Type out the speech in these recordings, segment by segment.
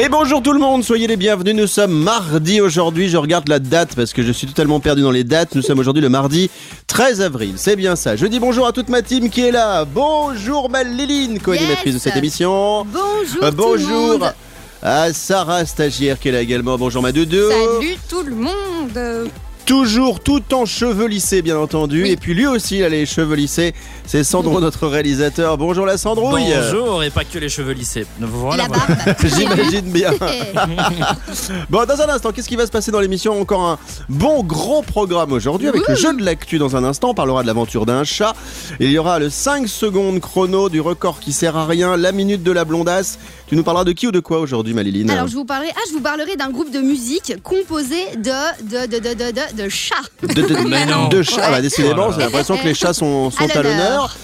Et bonjour tout le monde, soyez les bienvenus. Nous sommes mardi aujourd'hui. Je regarde la date parce que je suis totalement perdu dans les dates. Nous sommes aujourd'hui le mardi 13 avril. C'est bien ça. Je dis bonjour à toute ma team qui est là. Bonjour ma Liline, co-animatrice Yes. de cette émission. Bonjour Euh, tout le bonjour monde. à Sarah stagiaire qui est là également. Bonjour ma Doudou. Salut tout le monde. Toujours tout en cheveux lissés bien entendu. Et puis lui aussi il a les cheveux lissés. C'est Sandro notre réalisateur. Bonjour la Sandrouille. Bonjour et pas que les cheveux lissés. Voilà, La voilà. J'imagine bien. Bon, dans un instant, qu'est-ce qui va se passer dans l'émission Encore un bon gros programme aujourd'hui avec le jeu de l'actu dans un instant. On parlera de l'aventure d'un chat. Il y aura le 5 secondes chrono du record qui sert à rien, la minute de la blondasse. Tu nous parleras de qui ou de quoi aujourd'hui, Maliline Alors je vous parlerai, ah, je vous parlerai d'un groupe de musique composé de de de de de de, de chats. de, chats. Ah bah, décidément, Oh là j'ai l'impression que les chats sont, à l'honneur.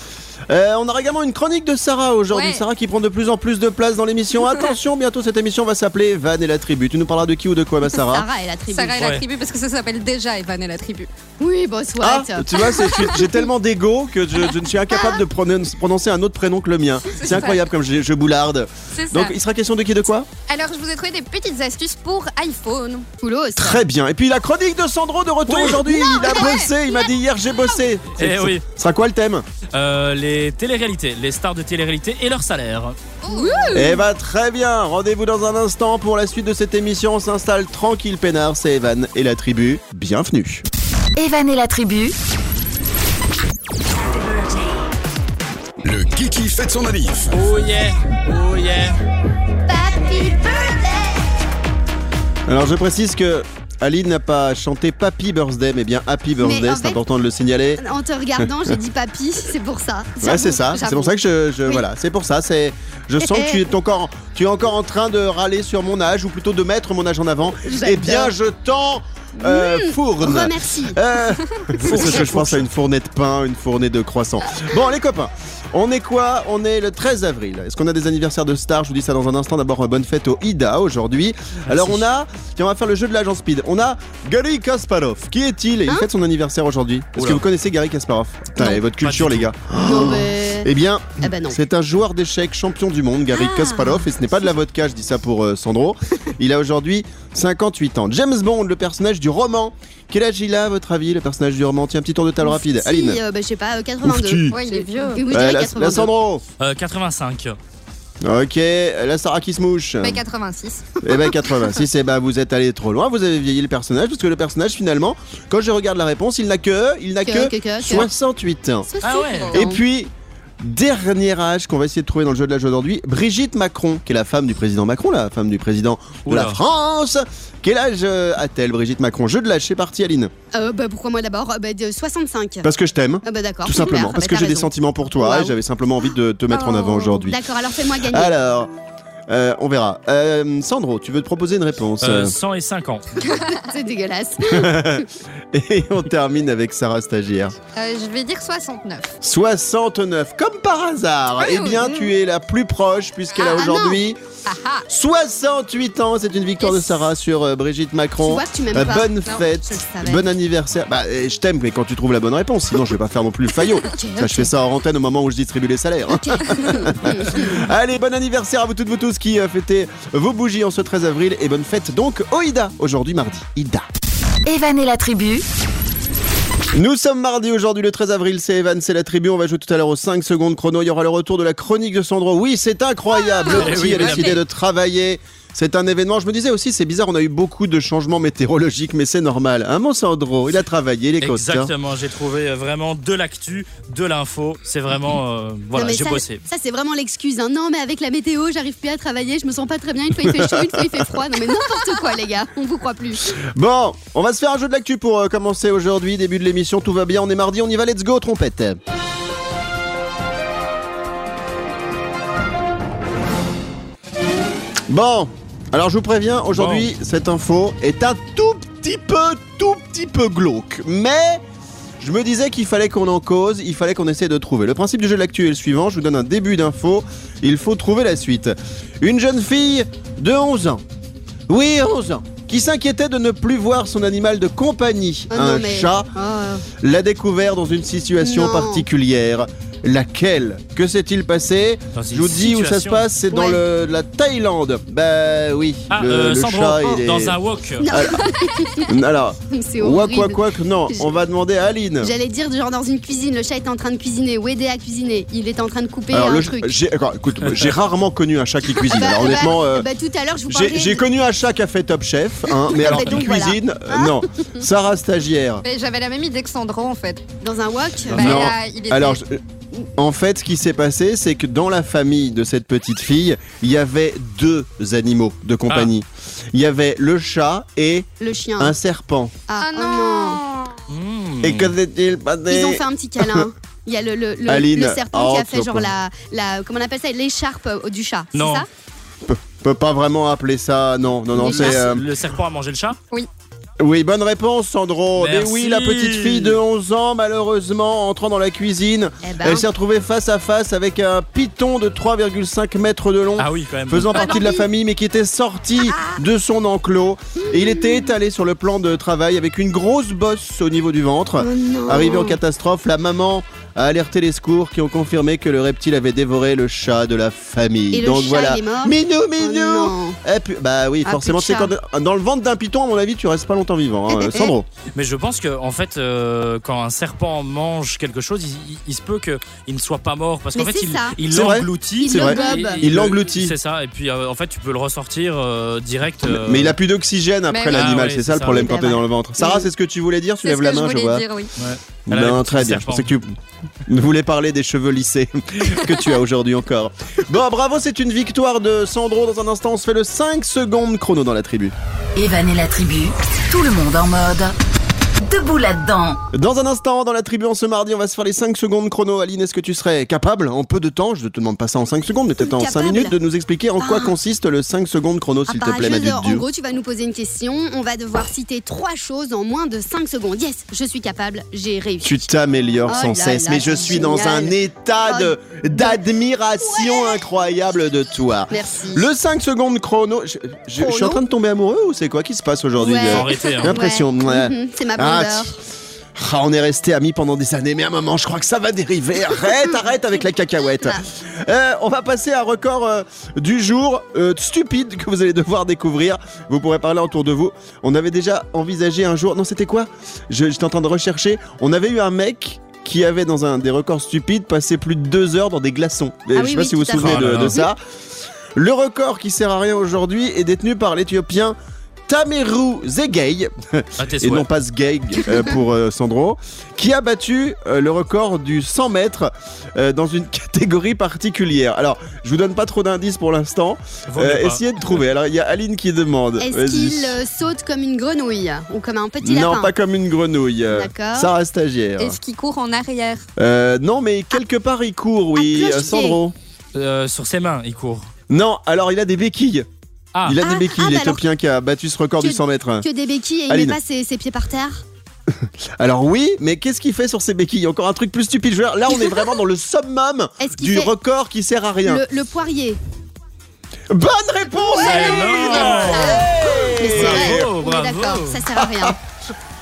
Euh, on aura également une chronique de Sarah aujourd'hui. Ouais. Sarah qui prend de plus en plus de place dans l'émission. Attention, bientôt cette émission va s'appeler Van et la tribu. Tu nous parleras de qui ou de quoi, ma Sarah Sarah et la tribu. Sarah et la Ouais. tribu parce que ça s'appelle déjà Evan et la tribu. Oui, bon soit. Ah, tu vois, c'est- j'ai tellement d'ego que je, je ne suis incapable de prononcer, prononcer un autre prénom que le mien. C'est ça. incroyable comme je, je boularde. C'est ça. Donc, il sera question de qui de quoi? Alors je vous ai trouvé des petites astuces pour iPhone. Foulos. Très bien. Et puis la chronique de Sandro de retour Oui. aujourd'hui. Il a bossé. Il m'a dit hier j'ai bossé. Eh C'est- oui. Ce sera quoi le thème? Euh, les téléréalités, les stars de télé-réalité et leur salaire. Eh bah très bien. Rendez-vous dans un instant pour la suite de cette émission. On s'installe tranquille peinard. C'est Evan et la tribu. Bienvenue. Evan et la tribu, Le Kiki fête son manif. Oh yeah, oh yeah. Alors je précise que Aline n'a pas chanté Papy Birthday, mais bien Happy Birthday. C'est important de le signaler. En te regardant, j'ai dit papy, c'est pour ça. Ouais, c'est ça. C'est pour ça que je, je- Oui. voilà, c'est pour ça. C'est, je sens que tu es encore, tu es encore en train de râler sur mon âge, ou plutôt de mettre mon âge en avant. Eh bien, je t'en euh, fourne. Remercie. Euh, c'est ce que je pense à une fournée de pain, une fournée de croissants. Bon, les copains, on est quoi? On est le 13 avril. Est-ce qu'on a des anniversaires de stars? Je vous dis ça dans un instant. D'abord, bonne fête au Ida aujourd'hui. Alors, on a, tiens, on va faire le jeu de l'agent Speed. On a Gary Kasparov. Qui est-il? Il fête son anniversaire aujourd'hui. Est-ce que vous connaissez Gary Kasparov? Putain, et votre culture, les gars. Non, mais- Eh bien, Eh ben non. c'est un joueur d'échecs champion du monde, Gary Ah. Kasparov, et ce n'est pas de la vodka, je dis ça pour euh, Sandro. Il a aujourd'hui 58 ans. James Bond, le personnage du roman. Quel âge il a, à votre avis, le personnage du roman Tiens, un petit tour de table rapide. Si, Aline. euh, bah, je sais pas, euh, 82. Oufti. Ouais, il est vieux. Oui, oui, je Euh, dirais la, 82. la Sandro. Euh, 85. Ok, la Sarah qui se mouche. Mais 86. Eh ben 86, eh ben vous êtes allé trop loin, vous avez vieilli le personnage, parce que le personnage finalement, quand je regarde la réponse, il n'a que, il n'a Que- que, que- que- que. 68 ans. Ça, Ah ouais. Et puis, dernier âge qu'on va essayer de trouver dans le jeu de l'âge aujourd'hui, Brigitte Macron, qui est la femme du président Macron, la femme du président de Oula. la France. Quel âge euh, a-t-elle, Brigitte Macron? Jeu de l'âge, c'est parti, Aline. Euh, bah, pourquoi moi d'abord? Euh, bah, de 65. Parce que je t'aime. Ah bah d'accord. Tout simplement, parce bah, que j'ai des sentiments pour toi et j'avais simplement envie de te mettre en avant Oh. aujourd'hui. D'accord, alors fais-moi gagner. Alors, euh, on verra. Euh, Sandro, tu veux te proposer une réponse Euh, 105 ans. C'est dégueulasse. Et on termine avec Sarah Stagiaire. Euh, je vais dire 69. 69, comme par hasard. Eh bien, tu es la plus proche puisqu'elle a Ah, ah, aujourd'hui Ah ah 68 ans. C'est une victoire de Yes. Sarah sur euh, Brigitte Tu Macron. vois que tu m'aimes Euh, pas. bonne Non, fête, je le savais. bon anniversaire. Bah, euh, je t'aime, mais quand tu trouves la bonne réponse, sinon je vais pas faire non plus le faillot. Ça, je fais ça en antenne au moment où je distribue les salaires. hein. Allez, bon anniversaire à vous toutes, vous tous qui euh, fêtez vos bougies en ce 13 avril et bonne fête donc au Ida aujourd'hui mardi. Ida. Evan et la tribu, Nous sommes mardi aujourd'hui le 13 avril, c'est Evan, c'est la tribu, on va jouer tout à l'heure aux 5 secondes chrono, il y aura le retour de la chronique de Sandro. Oui, c'est incroyable, le Eh petit oui, a décidé de travailler. C'est un événement, je me disais aussi, c'est bizarre, on a eu beaucoup de changements météorologiques, mais c'est normal. Hein, mon Sandro, il a travaillé, les côtes. Exactement, j'ai trouvé euh, vraiment de l'actu, de l'info. C'est vraiment. euh, voilà, Non, mais j'ai ça, bossé. Ça, c'est vraiment l'excuse. hein. Non, mais avec la météo, j'arrive plus à travailler, je me sens pas très bien. Une fois il fait chaud, une fois il fait froid. Non, mais n'importe quoi, les gars. On vous croit plus. Bon, on va se faire un jeu de l'actu pour euh, commencer aujourd'hui, début de l'émission, tout va bien, on est mardi, on y va, let's go, trompette. Bon, alors je vous préviens, aujourd'hui, cette info est un tout petit peu, tout petit peu glauque, mais je me disais qu'il fallait qu'on en cause, il fallait qu'on essaie de trouver. Le principe du jeu de l'actu est le suivant, je vous donne un début d'info, il faut trouver la suite. Une jeune fille de 11 ans. Oui, 11 ans. Qui s'inquiétait de ne plus voir son animal de compagnie, Oh non, un mais- chat, Oh. l'a découvert dans une situation Non. particulière. Laquelle Que s'est-il passé Je vous dis où ça se passe, c'est dans Ouais. le, la Thaïlande. Bah oui, Ah, le, euh, le Sandro, chat il est... dans un wok. Alors, horrible. wak wak, non, on va demander à Aline. J'allais dire genre dans une cuisine, le chat était en train de cuisiner ou aider à cuisiner. Il était en train de couper Alors, un le- truc. j'ai, alors, écoute, j'ai rarement connu un chat qui cuisine. Bah, alors bah, honnêtement, euh, bah, tout à l'heure je vous j'ai, parlais. j'ai de- connu un chat qui a fait Top Chef, hein, mais alors Bah, qui donc, voilà. cuisine, euh, non. Sarah stagiaire. Mais j'avais la même idée que Sandro en fait. dans un wok. Bah, Non. il était- Alors, en fait, ce qui s'est passé, c'est que dans la famille de cette petite fille, il y avait deux animaux de compagnie. Il y avait le chat et Le chien. un serpent. Ah, Ah oh non, Mmh. Et que s'est-il passé Ils ont fait un petit câlin. Il y a le, le, le, Aline. le serpent qui Oh, a fait genre la, la. Comment on appelle ça L'écharpe euh, du chat. c'est Non. ça? Peut, peut pas vraiment appeler ça. Non, non, non, Les c'est. euh, Le serpent a mangé le chat? Oui, bonne réponse, Sandro. Mais Merci. oui, la petite fille de 11 ans, malheureusement, entrant dans la cuisine, Eh ben. elle s'est retrouvée face à face avec un python de 3,5 mètres de long. Ah oui, quand même. Faisant Ah, partie de la famille, mais qui était sorti de son enclos. Et il était étalé sur le plan de travail avec une grosse bosse au niveau du ventre. Oh. Arrivé en catastrophe, la maman a alerté les secours qui ont confirmé que le reptile avait dévoré le chat de la famille. Et le Donc chat, voilà. il est mort Minou, Oh minou. Eh, pu- Bah oui, Ah, forcément, c'est quand dans le ventre d'un python, à mon avis, tu restes pas longtemps vivant. hein. Sandro. Mais je pense que en fait, euh, quand un serpent mange quelque chose, il, il- il se peut qu'il ne soit pas mort parce qu'en fait, il, l'engloutit. Il C'est vrai. Il le- l'engloutit. C'est ça. Et puis euh, en fait, tu peux le ressortir euh, direct. euh, Mais il a plus d'oxygène après l'animal, Ah ouais, c'est ça le problème quand t'es dans le ventre. Sarah, c'est ce que tu voulais dire Tu lèves la main, je voulais vois. Non, très bien. Je pensais que tu voulais parler des cheveux lissés que tu as aujourd'hui encore. Bon, bravo, c'est une victoire de Sandro. Dans un instant, on se fait le 5 secondes chrono dans la tribu. Evan et la tribu, tout le monde en mode. Debout là-dedans. Dans un instant, dans la tribu en ce mardi, on va se faire les 5 secondes chrono. Aline, est-ce que tu serais capable, en peu de temps, je ne te demande pas ça en 5 secondes, mais peut-être en 5 Capable. minutes, de nous expliquer en quoi Ah. consiste le 5 secondes chrono, s'il Ah, te bah, plaît, ma je- dude en Dieu gros, tu vas nous poser une question. On va devoir citer trois choses en moins de 5 secondes. Yes, je suis capable. J'ai réussi. Tu t'améliores Oh sans là cesse, là, mais je suis dans un état de d'admiration incroyable de toi. Merci. Le 5 secondes chrono, je, je- je suis en train de tomber amoureux ou c'est quoi qui se passe aujourd'hui Ouais. arrêter. hein. J'ai l'impression. Ouais. ouais. C'est ma Ah, Ah, on est resté amis pendant des années, mais à un moment, je crois que ça va dériver. Arrête, arrête avec la cacahuète. Euh, on va passer à un record euh, du jour euh, stupide que vous allez devoir découvrir. Vous pourrez parler autour de vous. On avait déjà envisagé un jour. Non, c'était quoi? Je- J'étais en train de rechercher. On avait eu un mec qui avait dans un des records stupides passé plus de deux heures dans des glaçons. je Ah sais oui, pas oui, si vous vous souvenez de, de là. ça. Le record qui sert à rien aujourd'hui est détenu par l'Éthiopien Tameru Zegei À tes et non pas Sgeg euh, pour euh, Sandro, qui a battu euh, le record du 100 mètres euh, dans une catégorie particulière. Alors, je vous donne pas trop d'indices pour l'instant. Essayez de trouver. Alors, il y a Aline qui demande. Est-ce qu'il euh, saute comme une grenouille ou comme un petit Non, lapin pas comme une grenouille. D'accord. Sarah stagiaire. Est-ce qu'il court en arrière Euh, non, mais quelque part il court, oui. Cloche-pied. Sandro. Euh, sur ses mains, il court. Non, alors il a des béquilles. Ah, Il a Ah, des béquilles, ah, bah l'Éthiopien qui a battu ce record que- du 100 mètres. Que des béquilles et il met pas ses, ses pieds par terre Alors oui, mais qu'est-ce qu'il fait sur ses béquilles? Encore un truc plus stupide. Je veux dire, là, on est vraiment dans le summum Est-ce qu'il du record qui sert à rien. le, le poirier Bonne réponse Mais c'est Bravo, vrai, on est bravo. d'accord, ça sert à rien.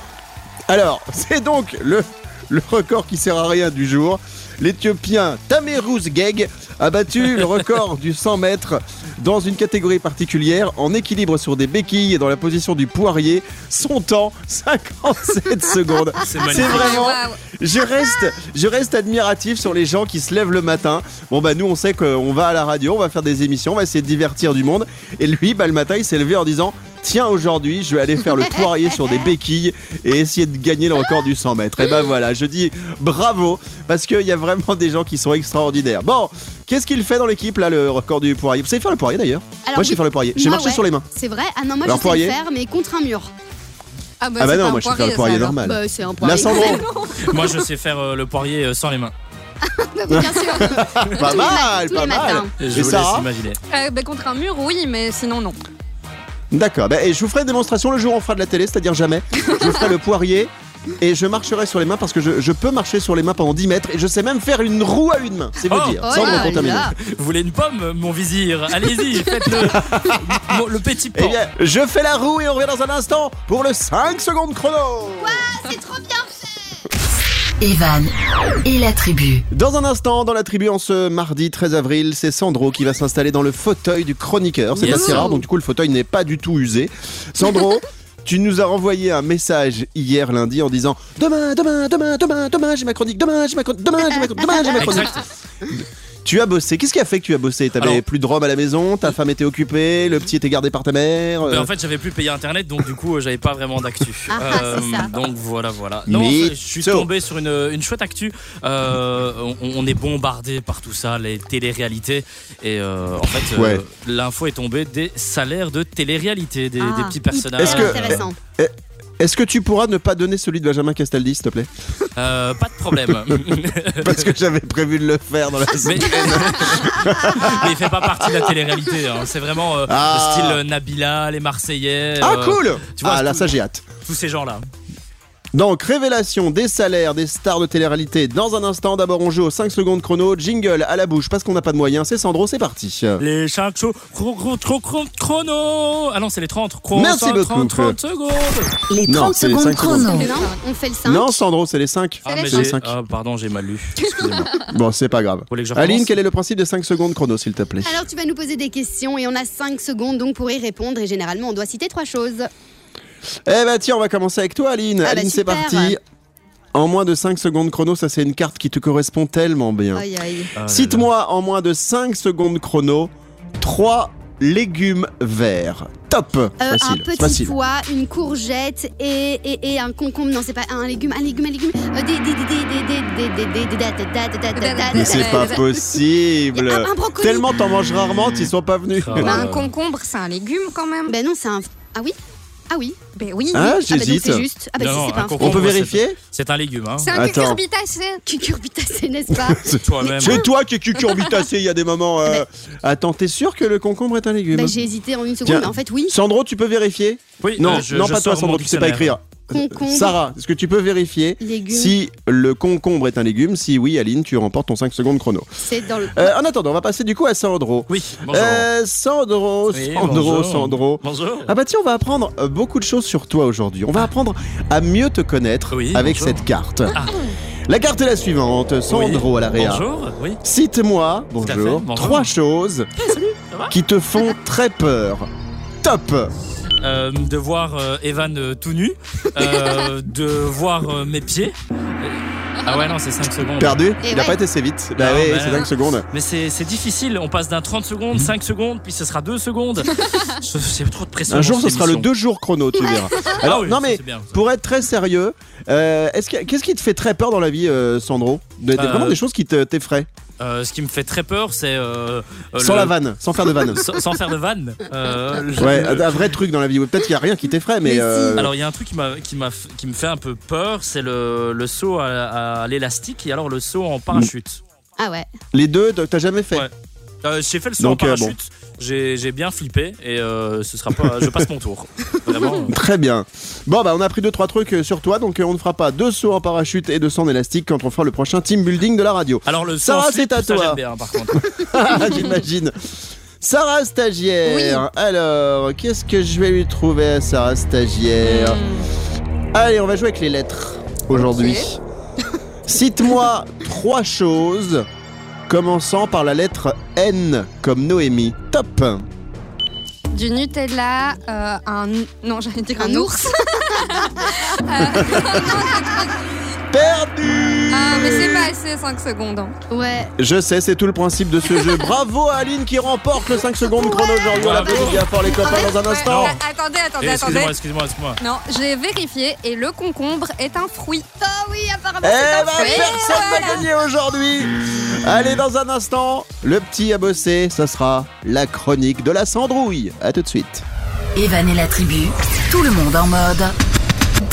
Alors, c'est donc le, le record qui sert à rien du jour. L'Éthiopien Tamerous Geg a battu le record du 100 mètres dans une catégorie particulière en équilibre sur des béquilles et dans la position du poirier. Son temps 57 secondes. C'est vraiment. Je reste, je reste admiratif sur les gens qui se lèvent le matin. Bon bah nous on sait qu'on va à la radio, on va faire des émissions, on va essayer de divertir du monde. Et lui, bah le matin, il s'est levé en disant Tiens aujourd'hui, je vais aller faire le poirier sur des béquilles et essayer de gagner le record du 100 mètres. Et ben voilà, je dis bravo parce qu'il y a vraiment des gens qui sont extraordinaires. Bon, qu'est-ce qu'il fait dans l'équipe là, le record du poirier? Vous savez faire le poirier d'ailleurs? Moi je sais faire le poirier. J'ai marché ouais. sur les mains. C'est vrai? Ah non, moi Alors, je sais poirier le faire, mais contre un mur. Ah bah, Ah bah non, moi je sais faire le ça, poirier normal. Bah, c'est un poirier. Moi, je sais faire euh, le poirier euh, sans les mains. Bah, bien sûr. pas Tous les mal, tous pas les mal. matins. Je Et vous laisse imaginer. Euh, bah, contre un mur, oui, mais sinon, non. D'accord, bah, et je vous ferai une démonstration le jour où on fera de la télé, c'est-à-dire jamais. Je vous ferai le poirier et je marcherai sur les mains parce que je, je peux marcher sur les mains pendant 10 mètres et je sais même faire une roue à une main. C'est vous Oh. dire. Oh Sans là me contaminer. là. Vous voulez une pomme, mon vizir? Allez-y, faites-le. Mon- le petit Eh pan. bien, je fais la roue et on revient dans un instant pour le 5 secondes chrono. C'est trop bien Evan et la tribu. Dans un instant, dans la tribu, en ce mardi 13 avril, c'est Sandro qui va s'installer dans le fauteuil du chroniqueur. C'est Yes. assez rare, donc du coup, le fauteuil n'est pas du tout usé. Sandro, tu nous as renvoyé un message hier lundi en disant Demain, demain, demain, demain, demain, j'ai ma chronique, demain, j'ai ma chronique, demain, j'ai ma chronique, demain, j'ai ma chronique. Tu as bossé. Qu'est-ce qui a fait que tu as bossé? T'avais Alors- plus de rhum à la maison, ta femme était occupée, le petit était gardé par ta mère. euh, Ben, en fait, j'avais plus payé internet, donc du coup, euh, j'avais pas vraiment d'actu. Ah, ah, c'est ça. donc voilà, voilà. Non, je suis tombé sur une, une chouette actu. Euh, on, on est bombardé par tout ça, les téléréalités. Et euh, en fait, euh, Ouais. l'info est tombée des salaires de télé-réalité, des, Ah, des petits personnages. Est-ce que- intéressant. Est-ce que tu pourras ne pas donner celui de Benjamin Castaldi, s'il te plaît Euh, pas de problème. Parce que j'avais prévu de le faire dans la Mais, semaine. mais il fait pas partie de la télé-réalité. hein. C'est vraiment euh, Ah. style euh, Nabila, les Marseillais. Ah, euh, cool tu vois, Ah, là, ça, j'ai hâte. Tous ces gens-là. Donc, révélation des salaires des stars de télé-réalité dans un instant. D'abord, on joue au 5 secondes chrono. Jingle à la bouche parce qu'on n'a pas de moyens. C'est Sandro, c'est parti. Les 5 shows chro- chro- chro- chro- chrono. Ah non, c'est les 30. Chrono, Merci 30, beaucoup. 30, 30 secondes. Les Non, 30 c'est les secondes cinq secondes. chrono. Non, on fait le 5. Non, Sandro, c'est les 5. Ah, les mais C'est les j'ai- 5. ah, pardon, j'ai mal lu. Excusez-moi. Bon, c'est pas grave. Aline, quel est le principe des 5 secondes chrono, s'il te plaît? Alors tu vas nous poser des questions et on a 5 secondes donc pour y répondre et généralement on doit citer trois choses. Eh bah tiens, on va commencer avec toi Aline. Aline, c'est parti. En moins de 5 secondes chrono, ça c'est une carte qui te correspond tellement bien. Cite-moi en moins de 5 secondes chrono 3 légumes verts. Top. Un petit Facile. pois, une courgette et, et, un concombre. Non, c'est pas un légume, un légume, un légume. Mais c'est pas possible. Tellement t'en manges rarement, ils sont pas venus. Un concombre, c'est un légume quand même. Ben non, c'est un... Ah oui ah oui. Ben oui. Ah, Ah bah j'hésite. c'est juste. Ah bah Non, si, c'est pas un. On peut vérifier C'est un légume, hein. C'est un Attends. cucurbitacé. cucurbitacé, n'est-ce pas Toi-même. C'est toi qui es cucurbitacé, il y a des moments. euh, Attends, t'es sûr que le concombre est un légume Bah, J'ai hésité en une seconde, Tiens. mais en fait oui. Sandro, tu peux vérifier Oui, Non, euh, je- non je pas toi, Sandro, tu sais pas écrire. Concombre. Sarah, est-ce que tu peux vérifier Légumes. si le concombre est un légume? Si oui, Aline, tu remportes ton 5 secondes chrono. C'est dans le. Euh, en attendant, on va passer du coup à Sandro. Oui, bonjour. Euh, Sandro, Oui, Sandro, bonjour. Sandro. Bonjour. Ah bah tiens, on va apprendre euh, beaucoup de choses sur toi aujourd'hui. On va apprendre à mieux te connaître Oui, avec bonjour. cette carte. Ah. La carte est la suivante. Sandro Oui, à la réa. Bonjour, oui. Cite-moi, bonjour, trois choses ça va qui te font très peur. Top Euh, de voir euh, Evan euh, tout nu, euh, de voir euh, mes pieds. Ah ouais, non, c'est 5 secondes. Perdu Il a ouais. pas été assez vite. Bah Non, oui, bah c'est non. 5 secondes. Mais c'est c'est difficile, on passe d'un 30 secondes, 5 secondes, puis ce sera 2 secondes. C'est trop de pression. Un jour, ce sera le cette 2 jours chrono, tu verras. Ah Alors, oui, non mais, c'est bien, pour être très sérieux, euh, est-ce que- qu'est-ce qui te fait très peur dans la vie, euh, Sandro? Des- des- Euh, Vraiment des choses qui te- t'effraient? Euh, ce qui me fait très peur, c'est. euh, euh, Sans le- la vanne, sans faire de vanne. Sans, sans faire de vanne. Euh, Ouais, le- un vrai truc dans la vie. Peut-être qu'il n'y a rien qui t'effraie, mais. Mais si. Alors il y a un truc qui, m'a, qui, m'a, qui me fait un peu peur, c'est le, le saut à, à l'élastique et alors le saut en parachute. Ah ouais. les deux, t'as jamais fait? Ouais. Euh, j'ai fait le saut Donc, en euh, parachute, j'ai, j'ai bien flippé et euh, ce sera pas, je passe mon tour. Vraiment. euh. Très bien. Bon, bah, on a pris deux trois trucs sur toi, donc on ne fera pas deux sauts en parachute et deux sauts en élastique quand on fera le prochain team building de la radio. Alors le saut Sarah, c'est à ça, toi. j'aime bien, par contre. J'imagine. Sarah stagiaire. Alors, qu'est-ce que je vais lui trouver à Sarah stagiaire Allez, on va jouer avec les lettres aujourd'hui. Cite-moi trois choses commençant par la lettre N comme Noémie. Top. Du Nutella, euh, un. Non, j'allais dire un, Un ours. Perdu. Ah, mais c'est pas assez 5 secondes. hein. Ouais. Je sais, c'est tout le principe de ce jeu. Bravo à Aline qui remporte le 5 secondes chrono aujourd'hui. On Bravo. bien fort les copains dans un instant. Ouais, attendez, attendez, Eh, attendez. excusez-moi, excusez-moi, excusez-moi. Non, j'ai vérifié et le concombre est un fruit. Ah oui, apparemment Eh c'est un ben, fruit. personne n'a gagné aujourd'hui. Allez, dans un instant, le petit à bosser, ça sera la chronique de la Sandrouille. À tout de suite. Evan et la tribu, tout le monde en mode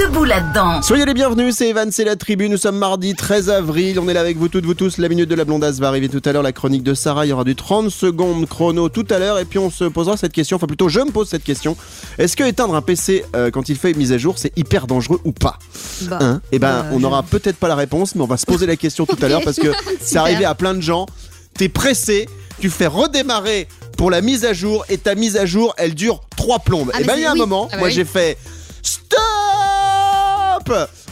debout là-dedans. Soyez les bienvenus, c'est Evan, c'est la tribu. Nous sommes mardi 13 avril. On est là avec vous toutes, vous tous. La minute de la blondasse va arriver tout à l'heure. La chronique de Sarah, il y aura du 30 secondes chrono tout à l'heure. Et puis on se posera cette question, enfin plutôt je me pose cette question. Est-ce que éteindre un PC euh, quand il fait une mise à jour, c'est hyper dangereux ou pas? Bah, Hein? Eh ben, bah, on je- n'aura peut-être pas la réponse, mais on va se poser la question tout à l'heure parce que c'est arrivé à plein de gens. T'es pressé, tu fais redémarrer pour la mise à jour et ta mise à jour, elle dure trois plombes. Ah, et mais ben, il y a un moment, Ah bah moi oui. j'ai fait Stop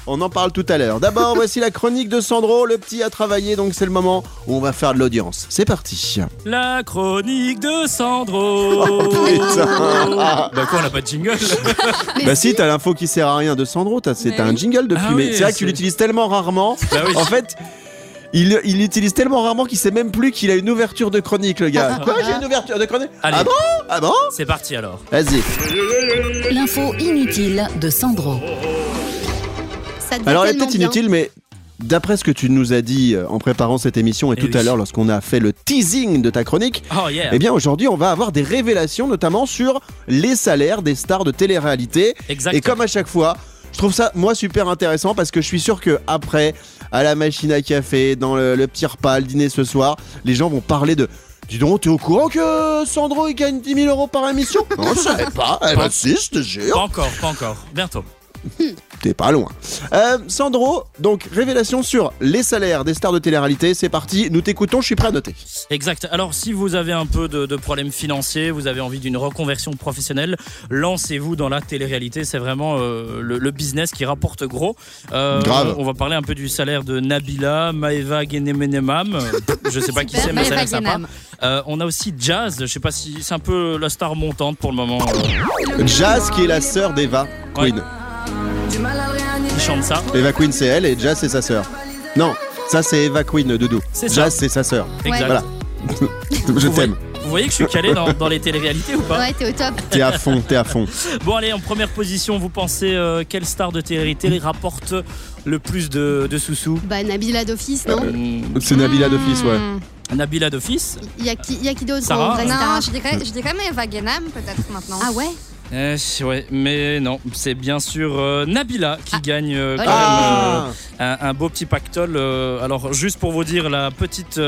on en parle tout à l'heure. D'abord, voici la chronique de Sandro. Le petit a travaillé, donc c'est le moment où on va faire de l'audience. C'est parti. La chronique de Sandro. Oh, putain. bah quoi, on n'a pas de jingle? Bah si, t'as l'info qui sert à rien de Sandro, t'as c'est Mais t'as un oui. jingle depuis, Ah mais oui, c'est vrai que tu c'est- l'utilises tellement rarement. Bah oui. En fait, il il l'utilise tellement rarement qu'il sait même plus qu'il a une ouverture de chronique, le gars. Quoi, j'ai une ouverture de chronique? Allez. Ah bon? Ah bon? C'est parti alors. Vas-y. L'info inutile de Sandro. Ça devient Alors, elle est peut-être inutile, mais d'après ce que tu nous as dit euh, en préparant cette émission et Eh tout à l'heure lorsqu'on a fait le teasing de ta chronique, Oh yeah. eh bien aujourd'hui on va avoir des révélations notamment sur les salaires des stars de télé-réalité. Exact. Et comme à chaque fois, je trouve ça moi super intéressant parce que je suis sûr que après, à la machine à café, dans le, le petit repas, le dîner ce soir, les gens vont parler de. Dis donc, t'es au courant que Sandro il gagne 10 000 euros par émission? Non, je savais pas. Eh ben si, je te jure. Pas encore, pas encore. Bientôt. T'es pas loin. Euh, Sandro, donc révélation sur les salaires des stars de télé-réalité. C'est parti, nous t'écoutons, je suis prêt à noter. Exact. Alors, si vous avez un peu de, de problèmes financiers, vous avez envie d'une reconversion professionnelle, lancez-vous dans la télé-réalité. C'est vraiment euh, le, le business qui rapporte gros. Euh, Grave. On va parler un peu du salaire de Nabila, Maeva Genemenemam. Je sais pas qui c'est, mais ça a l'air sympa. Euh, on a aussi Jazz. Je sais pas si c'est un peu la star montante pour le moment euh, Jazz, qui est la sœur d'Eva Queen. Qui chante ça. Eva Queen, c'est elle et Jazz, c'est sa sœur. Non, ça c'est Eva Queen, Doudou. C'est ça. Jazz, c'est sa sœur. Exact. Voilà. Je t'aime. Vous voyez que je suis calé dans, dans les téléréalités ou pas Ouais, t'es au top. T'es à fond, t'es à fond. Bon allez, en première position, vous pensez euh, quelle star de télé-réalité rapporte le plus de, de sous-sous Bah, Nabila d'office, non Hmm, C'est Nabila d'office, ouais. Nabila d'office Il y a qui, il y a qui d'autre Sarah en vrai Non, star je dirais, je dirais Eva Guénam peut-être maintenant. Ah ouais Eh, Ouais, mais non, c'est bien sûr euh, Nabila qui gagne euh, quand Ah même euh, un, un beau petit pactole. alors juste pour vous dire, la petite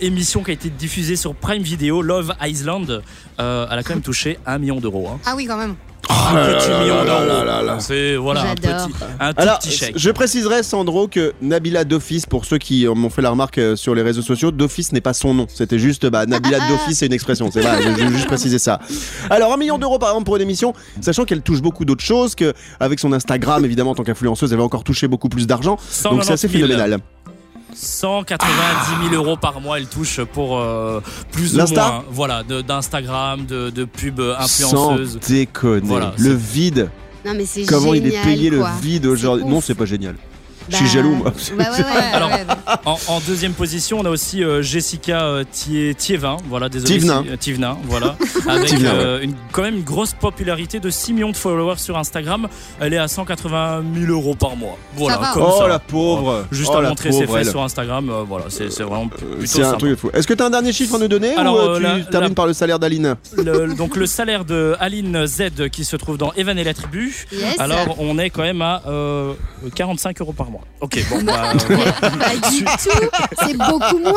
émission qui a été diffusée sur Prime Video, Love Island, elle a quand même touché un million d'euros. hein. Ah oui, quand même. Un petit million là là d'euros. C'est voilà un petit, un tout Alors, petit chèque. je préciserai, Sandro, que Nabila d'office, pour ceux qui m'ont fait la remarque euh, sur les réseaux sociaux, d'office n'est pas son nom. C'était juste, bah, Nabila d'office, c'est une expression. C'est vrai, je, juste préciser ça. Alors, un million d'euros par exemple pour une émission, sachant qu'elle touche beaucoup d'autres choses, qu'avec son Instagram, évidemment, en tant qu'influenceuse, elle va encore toucher beaucoup plus d'argent. Donc, c'est assez 190 000. phénoménal. 190 000 euros par mois, elle touche pour euh, plus ou L'Insta moins, voilà, de- d'Instagram, de, de pub Sans influenceuse. déconner. Voilà, le vide. Non, mais c'est Comment il est payé quoi. le vide aujourd'hui? Non, c'est pas génial. Je Bah, suis jaloux, moi. Bah ouais, ouais. Alors, ouais. En, en deuxième position, on a aussi euh, Jessica euh, Thievin, voilà, désolé. Thivenin. si- voilà, avec euh, une, quand même une grosse popularité de 6 millions de followers sur Instagram. Elle est à 180 000 euros par mois. Voilà, Ça va. comme Oh ça. la pauvre. Juste Oh, à la montrer ses pauvre, fesses elle. sur Instagram, euh, voilà, c'est c'est vraiment plutôt C'est un truc de fou. Est-ce que t'as un dernier chiffre à nous donner Alors, ou tu la- termines la- par le salaire d'Aline Le- donc le salaire de Aline Z qui se trouve dans Evan et la tribu. Yes. Alors on est quand même à euh, 45 euros par mois. Ok, bon, bah, voilà. Pas du tout. C'est beaucoup moins.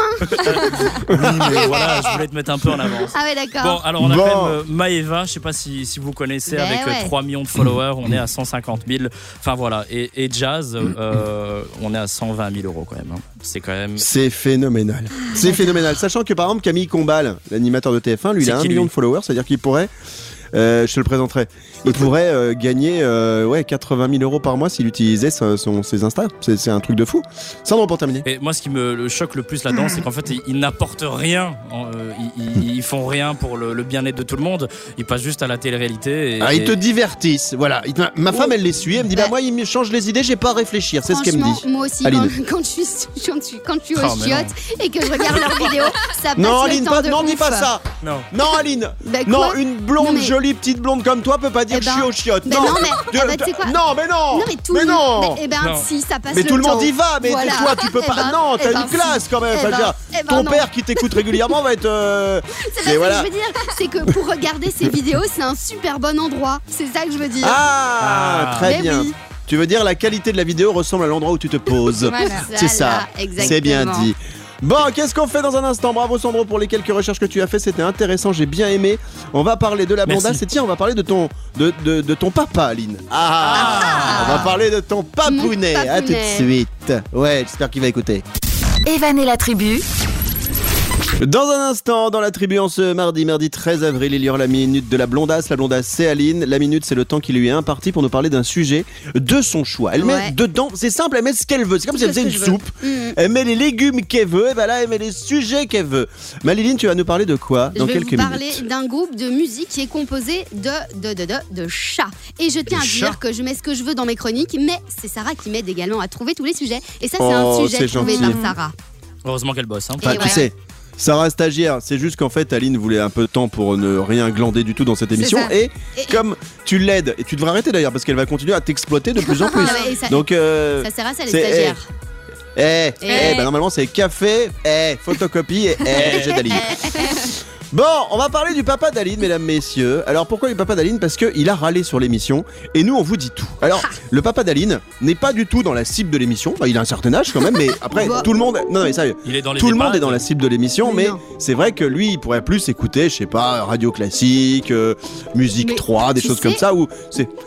Oui, mais voilà, je voulais te mettre un peu en avance. Ah ouais, Bon, d'accord. alors on a Bon. quand même euh, Maeva, je sais pas si, si vous connaissez, Ben avec euh, ouais. 3 millions de followers, on est à 150 000. Enfin voilà, et, et Jazz, euh, on est à 120 000 euros quand même. hein. C'est quand même. C'est phénoménal. C'est phénoménal. Sachant que par exemple Camille Combal, l'animateur de TF1, lui il a un qui, million lui de followers, c'est-à-dire qu'il pourrait, euh, je te le présenterai, il pourrait euh, gagner euh, ouais 80 000 euros par mois s'il utilisait son, son- ses Insta. C'est un truc de fou. Sandro pour terminer. Et moi, ce qui me le choque le plus là-dedans, c'est qu'en fait, ils, ils n'apportent rien. en- euh, ils, ils- ils font rien pour le, le bien-être de tout le monde. Ils passent juste à la télé-réalité. Et, Ah, ils te divertissent. Voilà. Ma femme, elle les suit. Elle me dit bah Bah. moi, il me change les idées. J'ai pas à réfléchir. C'est ce qu'elle me dit. moi aussi, quand, Aline. quand je suis, quand je suis, quand je suis Oh, au chiottes et que je regarde leurs vidéos, ça passe Non, le Aline, temps pas, de non, dis pas ça. Non. Non, Aline. Bah, Non, une blonde, Non, mais- jolie petite blonde comme toi peut pas dire Eh que je suis ben- au chiottes. Ben non, mais- Tu- eh ben, tu sais quoi non, mais non. Non, mais tout mais le non. monde. Mais, eh ben, Non. si, ça passe Mais le tout le monde y va, mais Voilà. toi tu peux Eh pas. ben, non, eh t'as ben, une classe si. quand même. Eh Enfin, ben, dire, ben, ton non. père qui t'écoute régulièrement va être. euh, C'est ça que voilà. je veux dire. C'est que pour regarder ces vidéos, c'est un super bon endroit. C'est ça que je veux dire. Ah, Ah. très Mais bien. oui. Tu veux dire la qualité de la vidéo ressemble à l'endroit où tu te poses. C'est ça. C'est bien dit. Bon, qu'est-ce qu'on fait dans un instant? Bravo Sandro pour les quelques recherches que tu as fait, c'était intéressant, j'ai bien aimé. On va parler de la blondasse et tiens, on va parler de ton de, de, ton papa, Aline. Ah, ah, On va parler de ton papounet. À tout de suite. Ouais, j'espère qu'il va écouter. Evan et la tribu. Dans un instant, dans la tribu en ce mardi, mardi 13 avril, il y aura la minute de la blondasse. La blondasse, c'est Aline. La minute, c'est le temps qui lui est imparti pour nous parler d'un sujet de son choix. Elle met dedans, c'est simple, elle met ce qu'elle veut. C'est comme si elle faisait une soupe. Mm. Elle met les légumes qu'elle veut, et ben là, elle met les sujets qu'elle veut. Maliline, tu vas nous parler de quoi dans quelques minutes Je vais vous parler d'un groupe de musique qui est composé de, de, de, de, de chats. Et je tiens à dire que je mets ce que je veux dans mes chroniques, mais c'est Sarah qui m'aide également à trouver tous les sujets. Et ça, c'est un oh, sujet trouvé par Sarah. Heureusement qu'elle bosse. Hein. tu sais, Sarah stagiaire, c'est juste qu'en fait Aline voulait un peu de temps pour ne rien glander du tout dans cette émission et, comme tu l'aides et tu devrais arrêter d'ailleurs parce qu'elle va continuer à t'exploiter de plus en plus. Donc euh, ça sert à ça les stagiaires. Eh, eh, eh, bah normalement c'est café, eh, photocopie et eh, j'ai d'Aline. Bon, on va parler du papa d'Aline, mesdames, messieurs. Alors pourquoi du papa d'Aline? Parce qu'il a râlé sur l'émission et nous on vous dit tout. Alors, le papa d'Aline n'est pas du tout dans la cible de l'émission. il a un certain âge quand même, mais après tout le monde. Non, mais sérieux. Il est dans tout le monde est dans la cible de l'émission, mais, c'est vrai que lui, il pourrait plus écouter, je sais pas, radio classique, euh, musique 3, des choses comme ça, où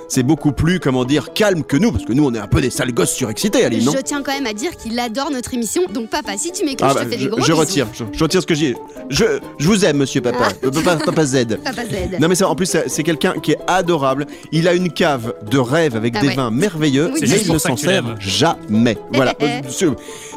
c'est beaucoup plus, comment dire, calme que nous, parce que nous on est un peu des sales gosses surexcités, Aline, non? Je tiens quand même à dire qu'il adore notre émission. Donc papa, si tu m'écoutes, ah je te bah, fais des gros Je retire, je, retire ce que j'ai. Je, je vous aime, monsieur papa. Ah. Euh, papa, papa, Z. Papa Z. Non mais ça, en plus c'est quelqu'un qui est adorable. Il a une cave de rêve avec ah des vins merveilleux, mais il ne s'en sert jamais. Voilà.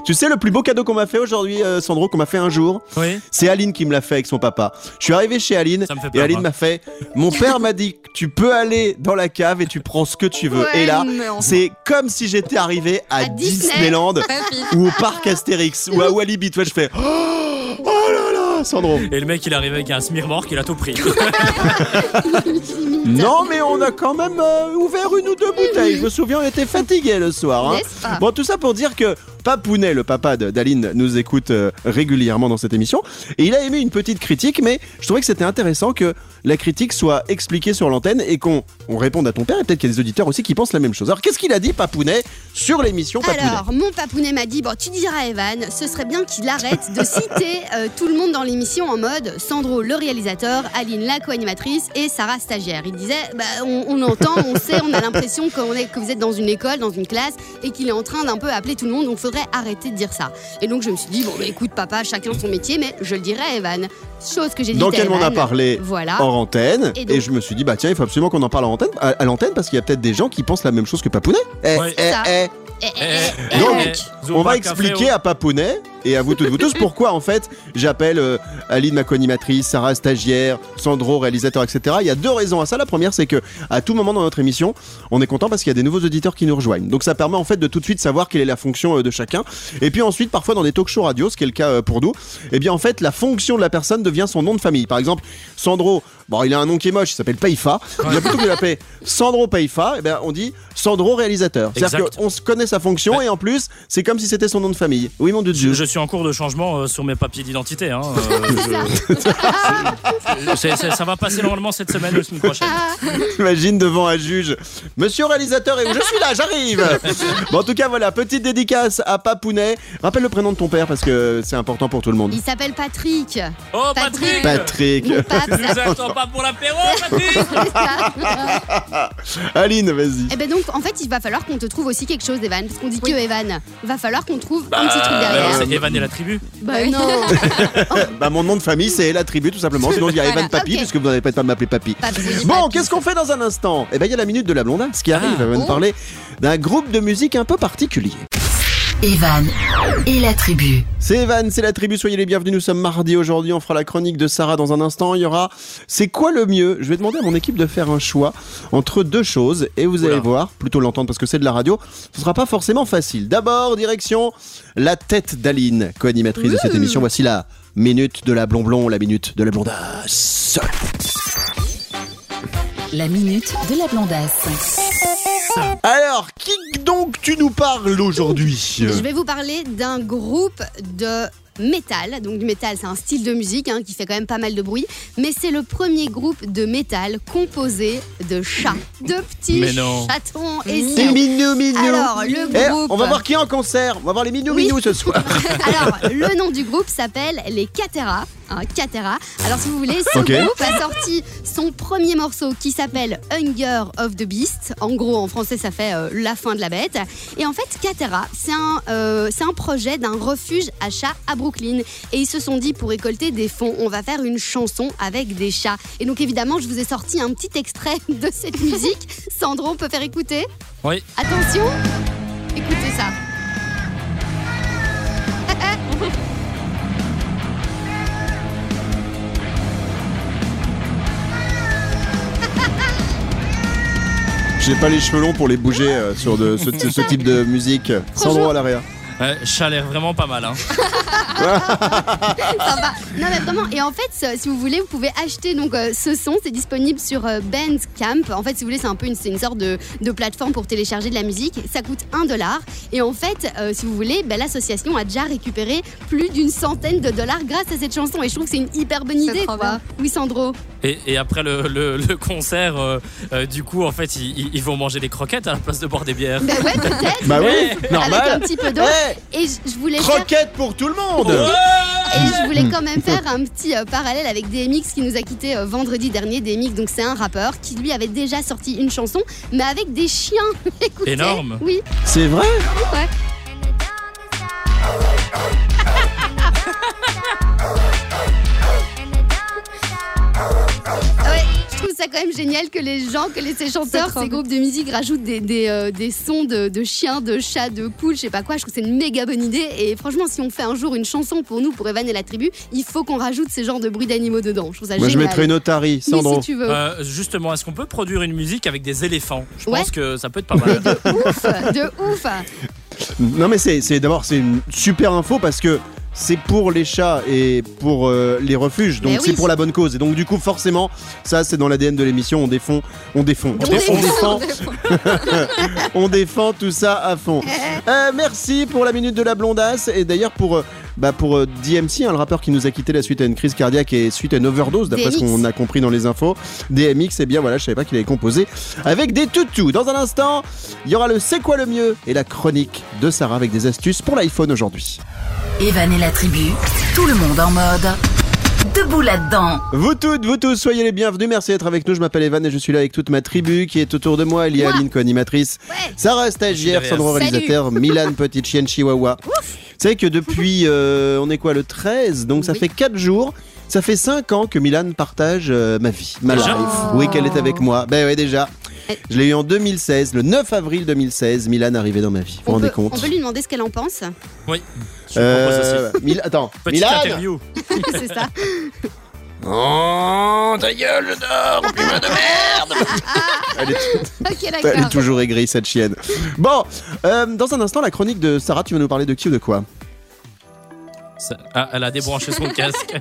tu sais le plus beau cadeau qu'on m'a fait aujourd'hui, euh, Sandro, qu'on m'a fait un jour Oui. C'est Aline qui me l'a fait avec son papa. Je suis arrivé chez Aline et Aline m'a fait. Mon père m'a dit tu peux aller dans la cave et tu prends ce que tu veux. et là, c'est comme si j'étais arrivé à, Disneyland ou au parc Astérix ou à Walibi. Toi, je fais. Oh, là là Sandro. Et le mec, il arrive avec un smirmork, il a tout pris. non, mais on a quand même euh, ouvert une ou deux bouteilles. Je me souviens, on était fatigués le soir. Hein. Bon, tout ça pour dire que Papounet, le papa d'Aline, nous écoute euh, régulièrement dans cette émission. Et il a émis une petite critique, mais je trouvais que c'était intéressant que la critique soit expliquée sur l'antenne et qu'on réponde à ton père. Et peut-être qu'il y a des auditeurs aussi qui pensent la même chose. Alors, qu'est-ce qu'il a dit, Papounet, sur l'émission Papounet Alors, mon Papounet m'a dit Bon, tu diras Evan, ce serait bien qu'il arrête de citer euh, tout le monde dans l'émission en mode Sandro, le réalisateur, Aline, la co-animatrice et Sarah, stagiaire. Il disait bah, on, entend, on sait, on a l'impression que vous êtes dans une école, dans une classe et qu'il est en train d'un peu appeler tout le monde. Donc, arrêter de dire ça. Et donc je me suis dit, bon, bah, écoute, papa, chacun son métier, mais je le dirai à Evan. Chose que j'ai dit Donc elle m'en a parlé voilà. en antenne. Et, je me suis dit, bah tiens, il faut absolument qu'on en parle en antenne, à, l'antenne parce qu'il y a peut-être des gens qui pensent la même chose que Papounet. Eh, eh, eh. Eh, eh, Donc, on va expliquer à Papounet et à vous toutes, vous tous pourquoi en fait j'appelle euh, Aline, ma co-animatrice, Sarah, stagiaire, Sandro, réalisateur, etc. Il y a deux raisons à ça. La première, c'est que à tout moment dans notre émission, on est content parce qu'il y a des nouveaux auditeurs qui nous rejoignent. Donc ça permet en fait de tout de suite savoir quelle est la fonction euh, de chacun. Et puis ensuite, parfois dans des talk shows radio, ce qui est le cas euh, pour nous, et eh bien en fait la fonction de la personne devient son nom de famille. Par exemple, Sandro, bon, il a un nom qui est moche, il s'appelle Payfa. Il a plutôt que de l'appeler Sandro Payfa, et bien on dit Sandro réalisateur. C'est-à-dire qu'on connaît sa fonction et en plus, c'est comme si c'était son nom de famille. Oui, mon dieu. Je, je suis en cours de changement euh, sur mes papiers d'identité. Hein, euh, ça va passer normalement cette semaine ou la semaine prochaine. Imagine devant un juge. Monsieur réalisateur, et où je suis là, j'arrive. Bon, en tout cas, voilà, petite dédicace à Papounet. Rappelle le prénom de ton père parce que c'est important pour tout le monde. Il s'appelle Patrick. Oh, Patrick. Patrick. Tu nous attends pas pour l'apéro, Patrick Aline, vas-y. Eh ben donc, en fait, il va falloir qu'on te trouve aussi quelque chose, Evan. Parce qu'on dit que Evan. Va falloir qu'on trouve un petit truc derrière. C'est Evan et la tribu. Bah non. bah mon nom de famille c'est la tribu tout simplement. Sinon il y a Evan Papy puisque vous n'allez pas m'appeler Papy. Bon, qu'est-ce qu'on fait dans un instant? Eh ben il y a la minute de la ce qui arrive. Elle va nous ah. parler d'un groupe de musique un peu particulier. Evan et la tribu. C'est Evan, c'est la tribu, soyez les bienvenus, nous sommes mardi aujourd'hui, on fera la chronique de Sarah dans un instant, il y aura C'est quoi le mieux? Je vais demander à mon équipe de faire un choix entre deux choses et vous allez voir, plutôt l'entendre parce que c'est de la radio, ce sera pas forcément facile. D'abord, direction la tête d'Aline, co-animatrice de cette émission, voici la minute de la blonblon, la minute de la blondasse. La minute de la blondasse. Alors, qui donc tu nous parles aujourd'hui? Je vais vous parler d'un groupe de métal. Donc du métal, c'est un style de musique hein, qui fait quand même pas mal de bruit, mais c'est le premier groupe de métal composé de chats, de petits chatons et C'est minou minou. Alors le Eh, groupe. on va voir qui en concert. On va voir les minou Oui. minou ce soir. Alors, le nom du groupe s'appelle les Catera. Hein, Catera. Alors, si vous voulez, ce groupe a sorti son premier morceau qui s'appelle Hunger of the Beast. En gros, en français, ça fait euh, la fin de la bête. Et en fait, Catera, c'est un, euh, c'est un projet d'un refuge à chats à Brooklyn. Et ils se sont dit, pour récolter des fonds, on va faire une chanson avec des chats. Et donc, évidemment, je vous ai sorti un petit extrait de cette musique. Sandro, on peut faire écouter? Oui. Attention, écoutez ça. J'ai pas les cheveux longs pour les bouger euh, sur de, ce, ce type de musique. Sandro à l'arrière. Ouais, chat a l'air vraiment pas mal. Hein. Sympa. Non mais vraiment. Et en fait, ce- si vous voulez, vous pouvez acheter donc euh, ce son. C'est disponible sur euh, Bandcamp. En fait, si vous voulez, c'est un peu une, c'est une sorte de, de plateforme pour télécharger de la musique. Ça coûte 1 dollar. Et en fait, euh, si vous voulez, ben, l'association a déjà récupéré plus d'une centaine de dollars grâce à cette chanson. Et je trouve que c'est une hyper bonne idée. Quoi. bien. Oui, Sandro. Et, et après le, le- le concert, euh, euh, du coup, en fait, ils, vont manger des croquettes à la place de boire des bières. Ben ouais, peut-être. Bah oui, Avec un normal. petit peu d'eau. Et je, voulais faire croquette pour tout le monde. Et je voulais quand même faire un petit euh, parallèle avec DMX qui nous a quitté euh, vendredi dernier. DMX, donc c'est un rappeur qui lui avait déjà sorti une chanson, mais avec des chiens. Écoutez. Énorme. Oui. C'est vrai? Ouais. Ouais, ça quand même génial que les gens, que les, ces chanteurs, ces groupes de musique rajoutent des, des, euh, des sons de, de chiens, de chats, de poules, je sais pas quoi. Je trouve que c'est une méga bonne idée. Et franchement, si on fait un jour une chanson pour nous, pour Evan et la tribu, il faut qu'on rajoute ces genres de bruits d'animaux dedans. Je trouve ça Moi je génial. mettrais une Otari, Oui, Sandro. si tu veux. Euh, justement, est-ce qu'on peut produire une musique avec des éléphants? Je Ouais. pense que ça peut être pas Mais mal. de ouf, de ouf. Non mais c'est- d'abord c'est une super info parce que c'est pour les chats et pour euh, les refuges, donc c'est pour la bonne cause. Et donc du coup forcément, ça c'est dans l'ADN de l'émission, on défend, on défend, On défend. on défend tout ça à fond. Euh, merci pour la minute de la blondasse et d'ailleurs pour euh, bah pour euh, DMC, hein, le rappeur qui nous a quitté la suite à une crise cardiaque et suite à une overdose, d'après ce qu'on a compris dans les infos. DMX, et bien voilà, je savais pas qu'il avait composé avec des toutous. Dans un instant, il y aura le C'est quoi le mieux et la chronique de Sarah avec des astuces pour l'iPhone aujourd'hui. Evan et la tribu, tout le monde en mode. Debout là-dedans. Vous toutes, vous tous, soyez les bienvenus. Merci d'être avec nous. Je m'appelle Evan et je suis là avec toute ma tribu qui est autour de moi. Il y a. Aline, co-animatrice. Ouais. Sarah, stagiaire. Sandro, réalisateur. Milan, petite chienne chihuahua. Vous savez que depuis, euh, on est quoi, le 13 Donc ça Oui. fait 4 jours. Ça fait 5 ans que Milan partage euh, ma vie, ma Déjà life. Oui, qu'elle est avec moi. Ben oui, déjà. Eh. Je l'ai eu en 2016, le 9 avril 2016. Milan arrivait dans ma vie. Vous vous On rendez peut, compte on peut lui demander ce qu'elle en pense. Oui. Je propose aussi. Euh, Mil- Attends, Petite Milan interview. c'est ça. Oh, ta gueule, je dors, putain de merde Elle est Elle toujours aigrie cette chienne. Bon, euh, dans un instant, la chronique de Sarah, tu vas nous parler de qui ou de quoi? Ça- Ah, elle a débranché son casque. Et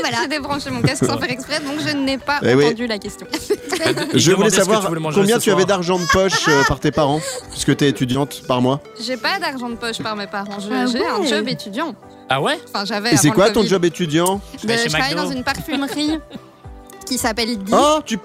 voilà. J'ai débranché mon casque sans faire exprès, donc je n'ai pas Eh oui. entendu la question. Je voulais savoir tu voulais manger combien tu avais d'argent de poche euh, par tes parents, puisque tu es étudiante par mois. J'ai pas d'argent de poche par mes parents. Je- Ah J'ai un ouais. job étudiant. Ah ouais Enfin, j'avais. Et c'est avant quoi le ton Covid. job étudiant De- vais Je travaille dans une parfumerie qui s'appelle Di. Oh, tu,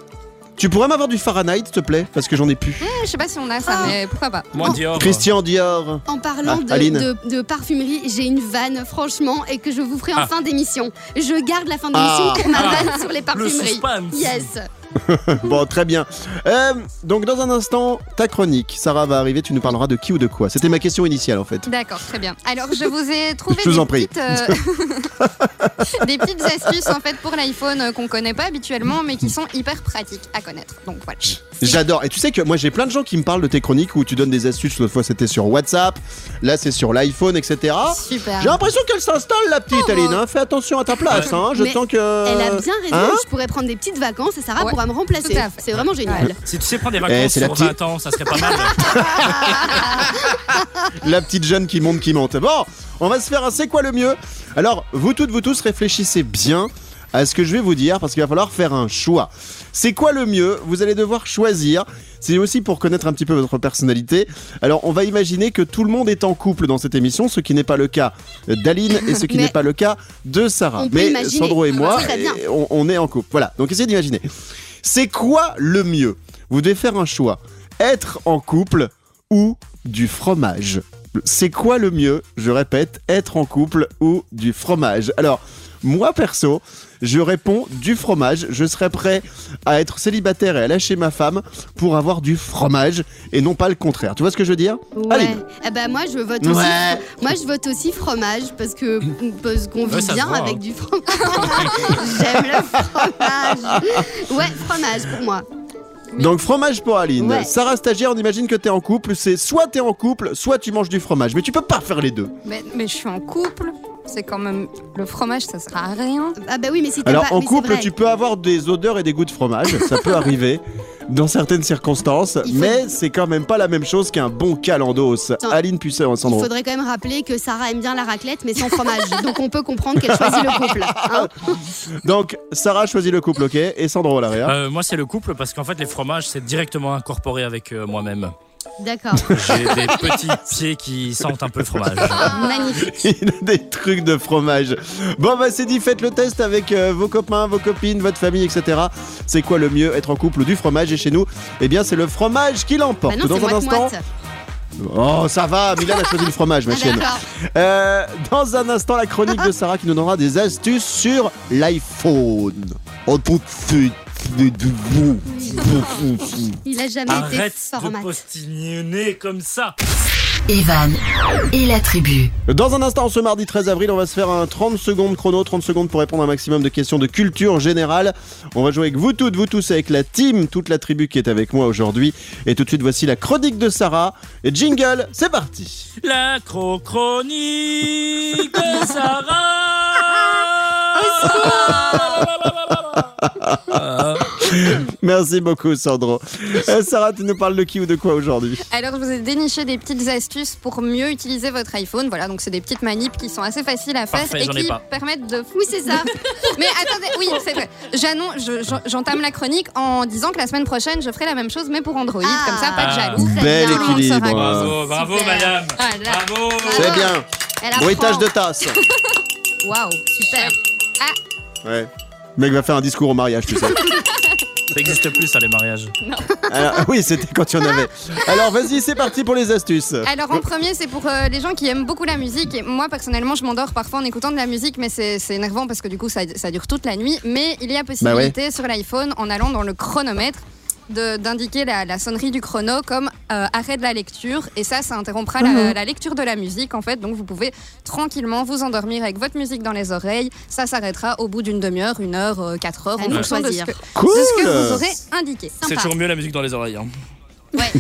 tu pourrais m'avoir du Fahrenheit, s'il te plaît Parce que j'en ai plus. Je sais pas si on a ça, Ah. mais pourquoi pas. Moi, Dior. Christian Dior. En parlant Ah, de, Aline. de- de parfumerie, j'ai une vanne, franchement, et que je vous ferai en Ah. fin d'émission. Je garde la fin d'émission Ah. pour ma Ah. vanne sur les parfumeries. suspense. Yes. Bon, très bien. Euh, donc, dans un instant, ta chronique. Sarah va arriver, tu nous parleras de qui ou de quoi C'était ma question initiale, en fait. D'accord, très bien. Alors, je vous ai trouvé Je vous des, en. Petites, euh, des petites astuces en fait pour l'iPhone euh, qu'on connaît pas habituellement, mais qui sont hyper pratiques à connaître. Donc voilà. J'adore. Et tu sais que moi j'ai plein de gens qui me parlent de tes chroniques où tu donnes des astuces. L'autre fois c'était sur WhatsApp, là c'est sur l'iPhone, etc. Super. J'ai l'impression qu'elle s'installe la petite Oh. Aline. hein. Fais attention à ta place. Hein. Je Mais sens que. Elle a bien raison, Hein je pourrais prendre des petites vacances et Sarah Ouais, pourra me remplacer. C'est vraiment génial. Si tu sais prendre des Eh, vacances la sur petite- 20 ans, ça serait pas mal. La petite jeune qui monte, qui monte. Bon, on va se faire un c'est quoi le mieux Alors, vous toutes, vous tous, réfléchissez bien à ce que je vais vous dire parce qu'il va falloir faire un choix. C'est quoi le mieux? Vous allez devoir choisir. C'est aussi pour connaître un petit peu votre personnalité. Alors, on va imaginer que tout le monde est en couple dans cette émission, ce qui n'est pas le cas d'Aline et ce qui n'est pas le cas de Sarah. Mais Sandro et moi, on, on est en couple. Voilà, donc essayez d'imaginer. C'est quoi le mieux? Vous devez faire un choix. Être en couple ou du fromage. C'est quoi le mieux? Je répète, être en couple ou du fromage. Alors, moi perso, je réponds du fromage. Je serais prêt à être célibataire et à lâcher ma femme pour avoir du fromage et non pas le contraire. Tu vois ce que je veux dire Ouais. Eh ben moi je vote aussi. Moi je vote aussi fromage parce que parce qu'on vit bien avec du fromage. J'aime le fromage. Ouais, fromage pour moi. Donc fromage pour Aline. Sarah stagiaire, on imagine que tu es en couple. C'est soit tu es en couple, soit tu manges du fromage. Mais tu peux pas faire les deux. Mais, mais je suis en couple. C'est quand même le fromage, ça sert à rien. Ah bah oui, mais si Alors en couple, tu peux avoir des odeurs et des goûts de fromage, ça peut arriver dans certaines circonstances, mais c'est quand même pas la même chose qu'un bon calendos. Aline Pucet en Il faudrait quand même rappeler que Sarah aime bien la raclette, mais sans fromage. Donc on peut comprendre qu'elle choisit le couple. Hein. Donc Sarah choisit le couple, ok? Et Sandro, là, euh, Moi, c'est le couple parce qu'en fait, les fromages, c'est directement incorporé avec euh, moi-même. D'accord. J'ai des petits pieds qui sentent un peu le fromage. Magnifique. Il a des trucs de fromage. Bon, bah c'est dit, faites le test avec euh, vos copains, vos copines, votre famille, etc. C'est quoi le mieux, être en couple ou du fromage Et chez nous, eh bien, c'est le fromage qui l'emporte. Bah dans un instant. Oh, ça va, Milan a choisi le fromage, ma ah, chienne. Euh, dans un instant, la chronique de Sarah qui nous donnera des astuces sur l'iPhone. Oh, tout de suite. Il a jamais Arrête été de postillonner comme ça. Evan et la tribu. Dans un instant, ce mardi 13 avril, on va se faire un 30 secondes chrono, 30 secondes pour répondre à un maximum de questions de culture générale. On va jouer avec vous toutes, vous tous, avec la team, toute la tribu qui est avec moi aujourd'hui. Et tout de suite, voici la chronique de Sarah. Et jingle, c'est parti. La chronique de Sarah. Merci beaucoup, Sandro. Euh, Sarah, tu nous parles de qui ou de quoi aujourd'hui? Alors, je vous ai déniché des petites astuces pour mieux utiliser votre iPhone. Voilà, donc c'est des petites manips qui sont assez faciles à faire et qui permettent de. Oui, c'est ça. mais attendez, oui, c'est vrai. J'entame la chronique en disant que la semaine prochaine, je ferai la même chose, mais pour Android. Comme ça, pas de ah. jaloux. Bel équilibre. Bravo, bravo, madame. Bravo. C'est bien. Bruitage de tasse. Waouh, super. Ah. Ouais. Le mec va faire un discours au mariage, tu sais. Ça n'existe plus, ça, les mariages. Non. oui, c'était quand il y en avait. Alors, vas-y, c'est parti pour les astuces. Alors, en premier, c'est pour euh, les gens qui aiment beaucoup la musique. Et moi, personnellement, je m'endors parfois en écoutant de la musique, mais c'est énervant parce que du coup, ça, dure toute la nuit. Mais il y a bah possibilité sur l'iPhone, en allant dans le chronomètre, d'indiquer la, sonnerie du chrono comme euh, arrêt de la lecture. Et ça, ça interrompra mhm. la, lecture de la musique, en fait. Donc, vous pouvez tranquillement vous endormir avec votre musique dans les oreilles. Ça s'arrêtera au bout d'une demi-heure, une heure, euh, quatre heures, en fonction de ce, que, ce, que, vous aurez indiqué. C'est toujours mieux la musique dans les oreilles. Hein. Ouais.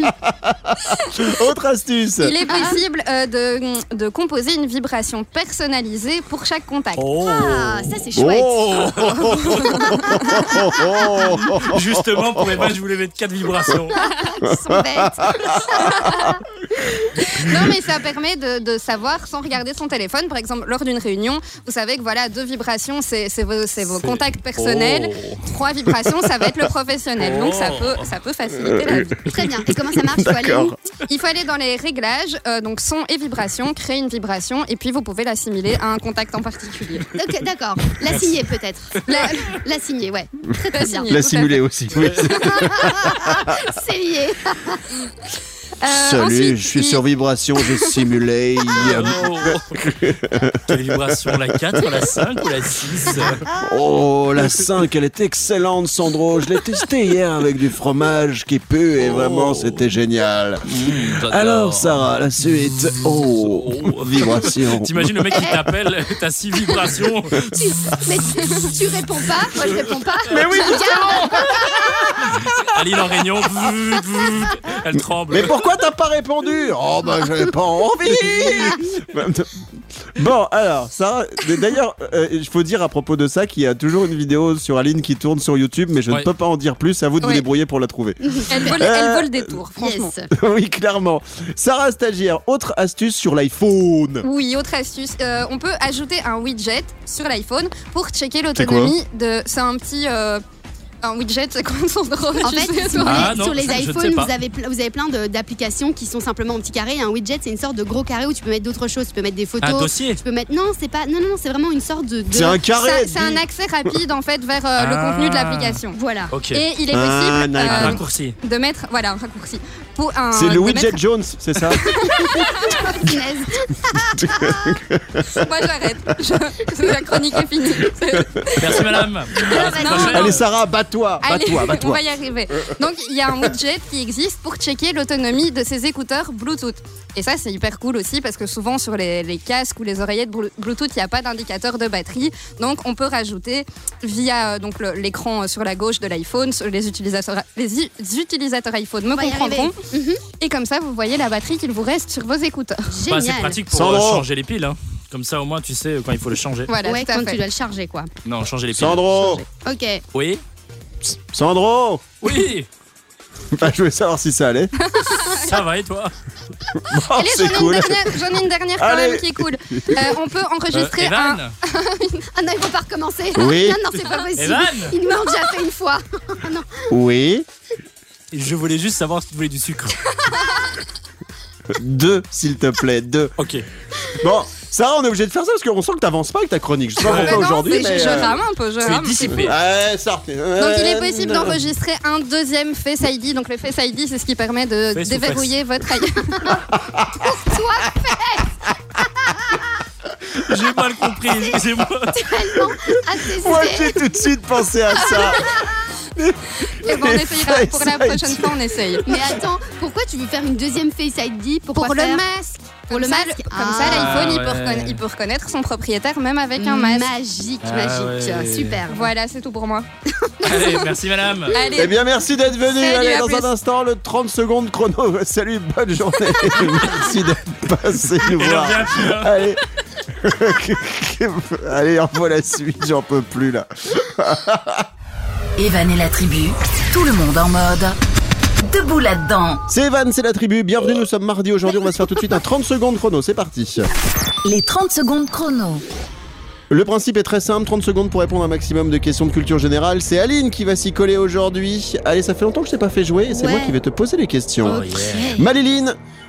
Autre astuce. Il est possible euh, de, de, composer une vibration personnalisée pour chaque contact. Oh. Ah, ça c'est chouette. Oh. Justement, pour Eva, je voulais mettre quatre vibrations. Ils sont bêtes. non, mais ça permet de, de, savoir sans regarder son téléphone. Par exemple, lors d'une réunion, vous savez que voilà, deux vibrations, c'est vos, vos contacts personnels. Oh. Trois vibrations, ça va être le professionnel. Donc ça peut, ça peut faciliter la vie. Très bien. Et comment ça marche? Il faut aller Il faut aller dans les réglages, euh, donc son et vibration, créer une vibration, et puis vous pouvez l'assimiler à un contact en particulier. Ok, d'accord. La signer peut-être. La, la signer, ouais. Très, très bien. La simuler aussi. Oui. C'est lié. Euh, Salut, je suis sur vibration, j'ai simulé. Oh. Quelle vibration, la 4, la 5 ou la 6 Oh, la 5, elle est excellente, Sandro. Je l'ai testée hier avec du fromage qui pue et vraiment, oh. c'était génial. Mmh, Alors, Sarah, la suite. Oh, oh. vibration. T'imagines le mec qui t'appelle, t'as 6 vibrations. Tu, mais tu, réponds pas, moi je réponds pas. Mais oui, justement Aline en réunion, elle tremble. Mais pourquoi t'as pas répondu? Oh bah j'avais pas envie Bon, alors, ça, d'ailleurs, euh, il faut dire à propos de ça qu'il y a toujours une vidéo sur Aline qui tourne sur YouTube, mais je ne peux pas en dire plus. À vous de vous débrouiller pour la trouver. Elle vole, elle des tours, franchement. oui, clairement. Sarah Stagiaire, autre astuce sur l'iPhone. Oui, autre astuce. on peut ajouter un widget sur l'iPhone pour checker l'autonomie de. C'est un petit un widget, c'est quoi son drôle? En fait, sur, les, ah, iPhones, vous avez, vous avez plein d'applications qui sont simplement en petit carré. Un widget, c'est une sorte de gros carré où tu peux mettre d'autres choses. Tu peux mettre des photos. Un dossier. Tu peux mettre. Non, c'est pas. Non, non, c'est vraiment une sorte de. C'est un carré. C'est un accès rapide en fait vers euh, le contenu de ah. l'application. Voilà. Et il est possible euh, raccourci. de mettre. Voilà, un raccourci. C'est le widget Jones, c'est ça Moi j'arrête. La chronique est finie. Merci madame. Allez Sarah, bats-toi, bats-toi, bats-toi. On va y arriver. Donc il y a un widget qui existe pour checker l'autonomie de ces écouteurs Bluetooth. Et ça, c'est hyper cool aussi parce que souvent sur les, casques ou les oreillettes Bluetooth, il n'y a pas d'indicateur de batterie. Donc, on peut rajouter via euh, donc l'écran sur la gauche de l'iPhone, les utilisateurs, les utilisateurs iPhone me comprendront. Mhm. Et comme ça, vous voyez la batterie qu'il vous reste sur vos écouteurs. Bah, c'est pratique pour euh, changer les piles. Hein. Comme ça, au moins, tu sais quand il faut le changer. Voilà, ouais, quand tu dois le charger, quoi. Non, changer les piles. Sandro Ok. Oui Sandro Oui je voulais savoir si ça allait. ça va et toi Allez, j'en ai, ai, une dernière quand même qui est cool. Euh, on peut enregistrer euh, un. ah non, il faut pas recommencer. Oui. Non, non, c'est pas possible. Il nous l'a déjà fait une fois. non. Oui. Je voulais juste savoir si tu voulais du sucre. deux, s'il te plaît, deux. Ok. Bon, Sarah, on est obligé de faire ça parce qu'on sent que t'avances pas avec ta chronique. Je sais pas pourquoi aujourd'hui. Mais je, rame un peu, je rame. dissipé. Ouais, ça. Donc il est possible d'enregistrer un deuxième Face ID. Donc le Face ID, c'est ce qui permet de déverrouiller votre iPhone. toi, J'ai mal compris, excusez-moi. Moi, j'ai tout de suite pensé à ça. Et bon, on essayera. Pour la prochaine fois, on essaye. Mais attends, pourquoi tu veux faire une deuxième Face ID Pour le masque. Pour le masque, comme ça, ah, l'iPhone, il, peut reconnaître son propriétaire même avec un masque. Magique, ah, magique. Super. Voilà, c'est tout pour moi. Allez, merci madame. Allez. Eh bien, merci d'être venu. Allez, dans un instant, le 30 secondes chrono. Salut, bonne journée. merci d'être passé nous voir. Allez. Allez, envoie la suite, j'en peux plus là. Evan et la tribu, tout le monde en mode debout là-dedans. C'est Evan, c'est la tribu. Bienvenue, nous sommes mardi. Aujourd'hui, on va se faire tout de suite un 30 secondes chrono. C'est parti. Les 30 secondes chrono. Le principe est très simple, 30 secondes pour répondre à un maximum de questions de culture générale. C'est Aline qui va s'y coller aujourd'hui. Allez, ça fait longtemps que je t'ai pas fait jouer et c'est moi qui vais te poser les questions. Oh,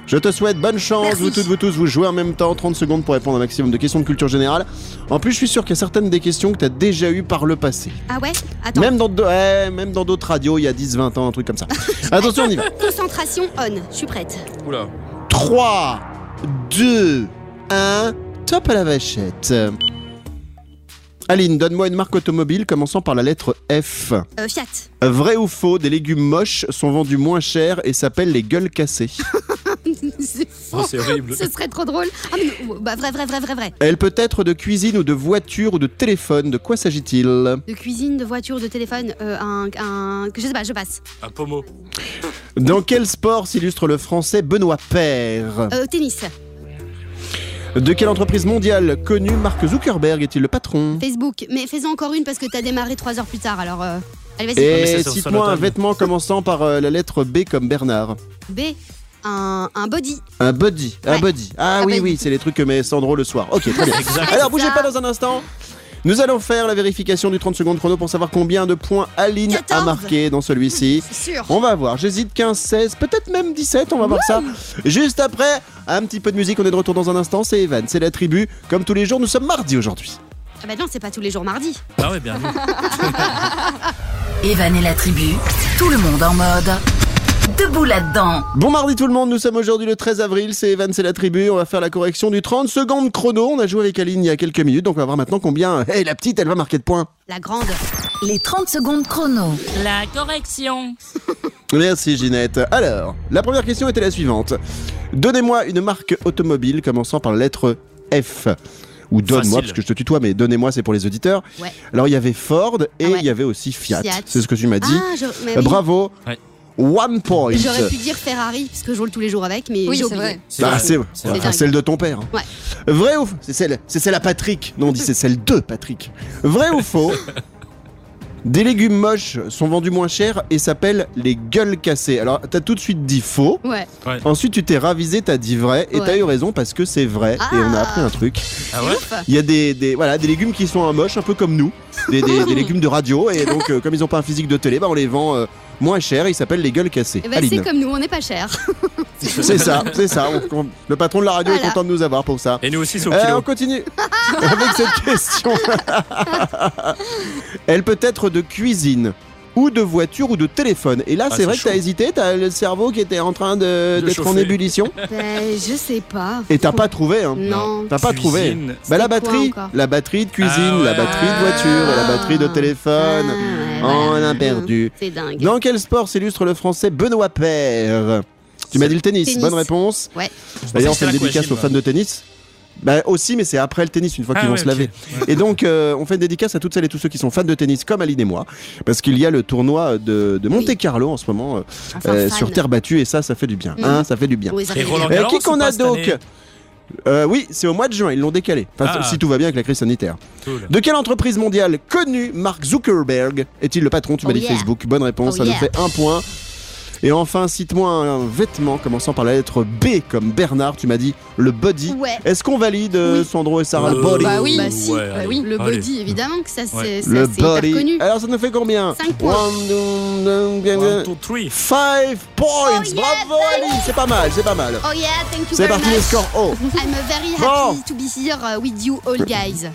je te souhaite bonne chance. Vous toutes, vous tous, vous jouez en même temps. 30 secondes pour répondre à un maximum de questions de culture générale. En plus, je suis sûr qu'il y a certaines des questions que tu as déjà eues par le passé. Ah ouais? Attends. Même dans, même dans d'autres radios, il y a 10, 20 ans, un truc comme ça. Attention, on y va. Concentration on. Je suis prête. Oula. 3, 2, 1. Top à la vachette. Aline, donne-moi une marque automobile commençant par la lettre F. Euh, Fiat. Vrai ou faux, des légumes moches sont vendus moins cher et s'appellent les gueules cassées. c'est oh, c'est horrible. Ce serait trop drôle. Ah, bah, vrai, vrai, vrai, vrai, vrai. Elle peut être de cuisine ou de voiture ou de téléphone. De quoi s'agit-il? De cuisine, de voiture, de téléphone. Euh, un, un, je sais pas, je passe. Un pommeau. Dans quel sport s'illustre le français Benoît Père euh, Tennis. De quelle entreprise mondiale connue Mark Zuckerberg est-il le patron Facebook. Mais fais-en encore une parce que t'as démarré trois heures plus tard, alors... Euh, allez, vas-y. Et cite-moi un vêtement commençant par euh, la lettre B comme Bernard. B un, un, body. Un body, un body. Ah oui, oui, c'est les trucs que met Sandro le soir. Ok, très bien. Alors bougez pas dans un instant. Nous allons faire la vérification du 30 secondes chrono pour savoir combien de points Aline a marqué dans celui-ci. On va voir, j'hésite 15, 16, peut-être même 17, on va voir ça. Juste après, un petit peu de musique, on est de retour dans un instant, c'est Evan, c'est la tribu. Comme tous les jours, nous sommes mardi aujourd'hui. Ah bah non, c'est pas tous les jours mardi. Ah ouais, bien. Evan et la tribu, tout le monde en mode debout là-dedans. Bon mardi tout le monde, nous sommes aujourd'hui le 13 avril, c'est Evan, c'est la tribu, on va faire la correction du 30 secondes chrono. On a joué avec Aline il y a quelques minutes, donc on va voir maintenant combien hey, la petite elle va marquer de points. La grande. Les 30 secondes chrono. La correction. Merci Ginette. Alors, la première question était la suivante. Donnez-moi une marque automobile commençant par la lettre F ou donne-moi, parce que je te tutoie, mais donnez-moi, c'est pour les auditeurs. Alors, il y avait Ford et ah il y avait aussi Fiat. C'est ce que tu m'as dit. Ah, Bravo. One point. J'aurais pu dire Ferrari, parce que je roule tous les jours avec, mais oui, c'est vrai. Bah, c'est celle de ton père. Ouais. Vrai ou faux C'est celle, c'est celle à Patrick. Non, on dit c'est celle de Patrick. Vrai ou faux Des légumes moches sont vendus moins cher et s'appellent les gueules cassées. Alors, t'as tout de suite dit faux. Ouais. Ensuite, tu t'es ravisé, t'as dit vrai et Ouais. t'as eu raison parce que c'est vrai. Et on a Ah. appris un truc. Ah ouais Il y a des, des- voilà, des légumes qui sont un moche, un peu comme nous. Des, des- des légumes de radio. Et donc, euh, comme ils n'ont pas un physique de télé, bah, on les vend euh, moins cher. Ils s'appellent les gueules cassées. Eh ben, c'est comme nous, on n'est pas cher. C'est ça, c'est ça. On- on- le patron de la radio est content de nous avoir pour ça. Et nous aussi, c'est au Euh, kilo. on continue avec cette question. Elle peut être de cuisine ou de voiture ou de téléphone. Et là, Ah, c'est vrai que t'as chaud. hésité, t'as le cerveau qui était en train de- De d'être en chauffer. ébullition. Ben, je sais pas. Et t'as pas trouvé, hein Non. T'as pas trouvé. Cuisine. Bah la C'était quoi batterie, encore la batterie de cuisine, Ah la ouais. batterie de voiture et la batterie de Ah. téléphone. Ah, On voilà. a perdu. C'est dingue. Dans quel sport s'illustre le français Benoît Père Tu m'as dit le tennis. Tennis. Bonne réponse. Ouais. D'ailleurs, on fait une dédicace aux fans de tennis. Bah aussi, mais c'est après le tennis, une fois Ah qu'ils vont ouais, se laver. Ouais. Et donc, euh, on fait une dédicace à toutes celles et tous ceux qui sont fans de tennis, comme Aline et moi, parce qu'il y a le tournoi de, de Monte Carlo en ce moment euh, Enfin, euh, sur terre battue, et ça, ça fait du bien. Mhm. Hein, ça fait du bien. Oui, Et. Euh, qui qu'on a donc année Euh, Oui, c'est au mois de juin, ils l'ont décalé. Enfin, Ah. si tout va bien avec la crise sanitaire. Cool. De quelle entreprise mondiale connue Mark Zuckerberg est-il le patron? Tu m'as Oh dit yeah. Facebook. Bonne réponse, Oh ça nous fait un point. Et enfin, cite-moi un vêtement commençant par la lettre B comme Bernard. Tu m'as dit le body. Ouais. Est-ce qu'on valide euh, Oui. Sandro et Sarah le Euh, body? Bah oui. Bah si, Ouais, bah allez. oui. Le Allez. body, évidemment que ça, c'est Le c'est hyper body. connu. Alors ça nous fait combien? Cinq points. One, two, two, One, two, three. Five points. Oh, yeah, Bravo Ali, c'est pas mal, c'est pas mal. Oh yeah, thank you C'est parti les much. scores hauts. I'm very Bon. happy to be here uh, with you all guys.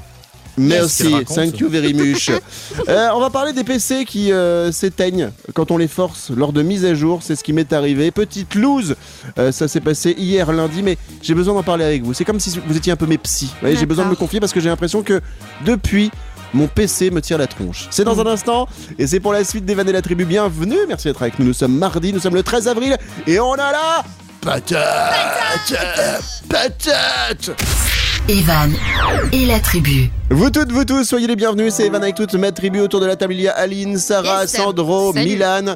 Merci, thank you very much. Euh, on va parler des PC qui euh, s'éteignent quand on les force lors de mise à jour. C'est ce qui m'est arrivé. Petite loose, euh, ça s'est passé hier lundi, mais j'ai besoin d'en parler avec vous. C'est comme si vous étiez un peu mes psys. J'ai besoin de me confier parce que j'ai l'impression que depuis. Mon PC me tire la tronche. C'est dans un instant et c'est pour la suite d'Evan et la tribu. Bienvenue, merci d'être avec nous. Nous sommes mardi, nous sommes le 13 avril et on a la patate, patate. Evan et la tribu. Vous toutes, vous tous, soyez les bienvenus. C'est Evan avec toute ma tribu autour de la table. Il y a Aline, Sarah, Yes. Sandro, Salut. Milan.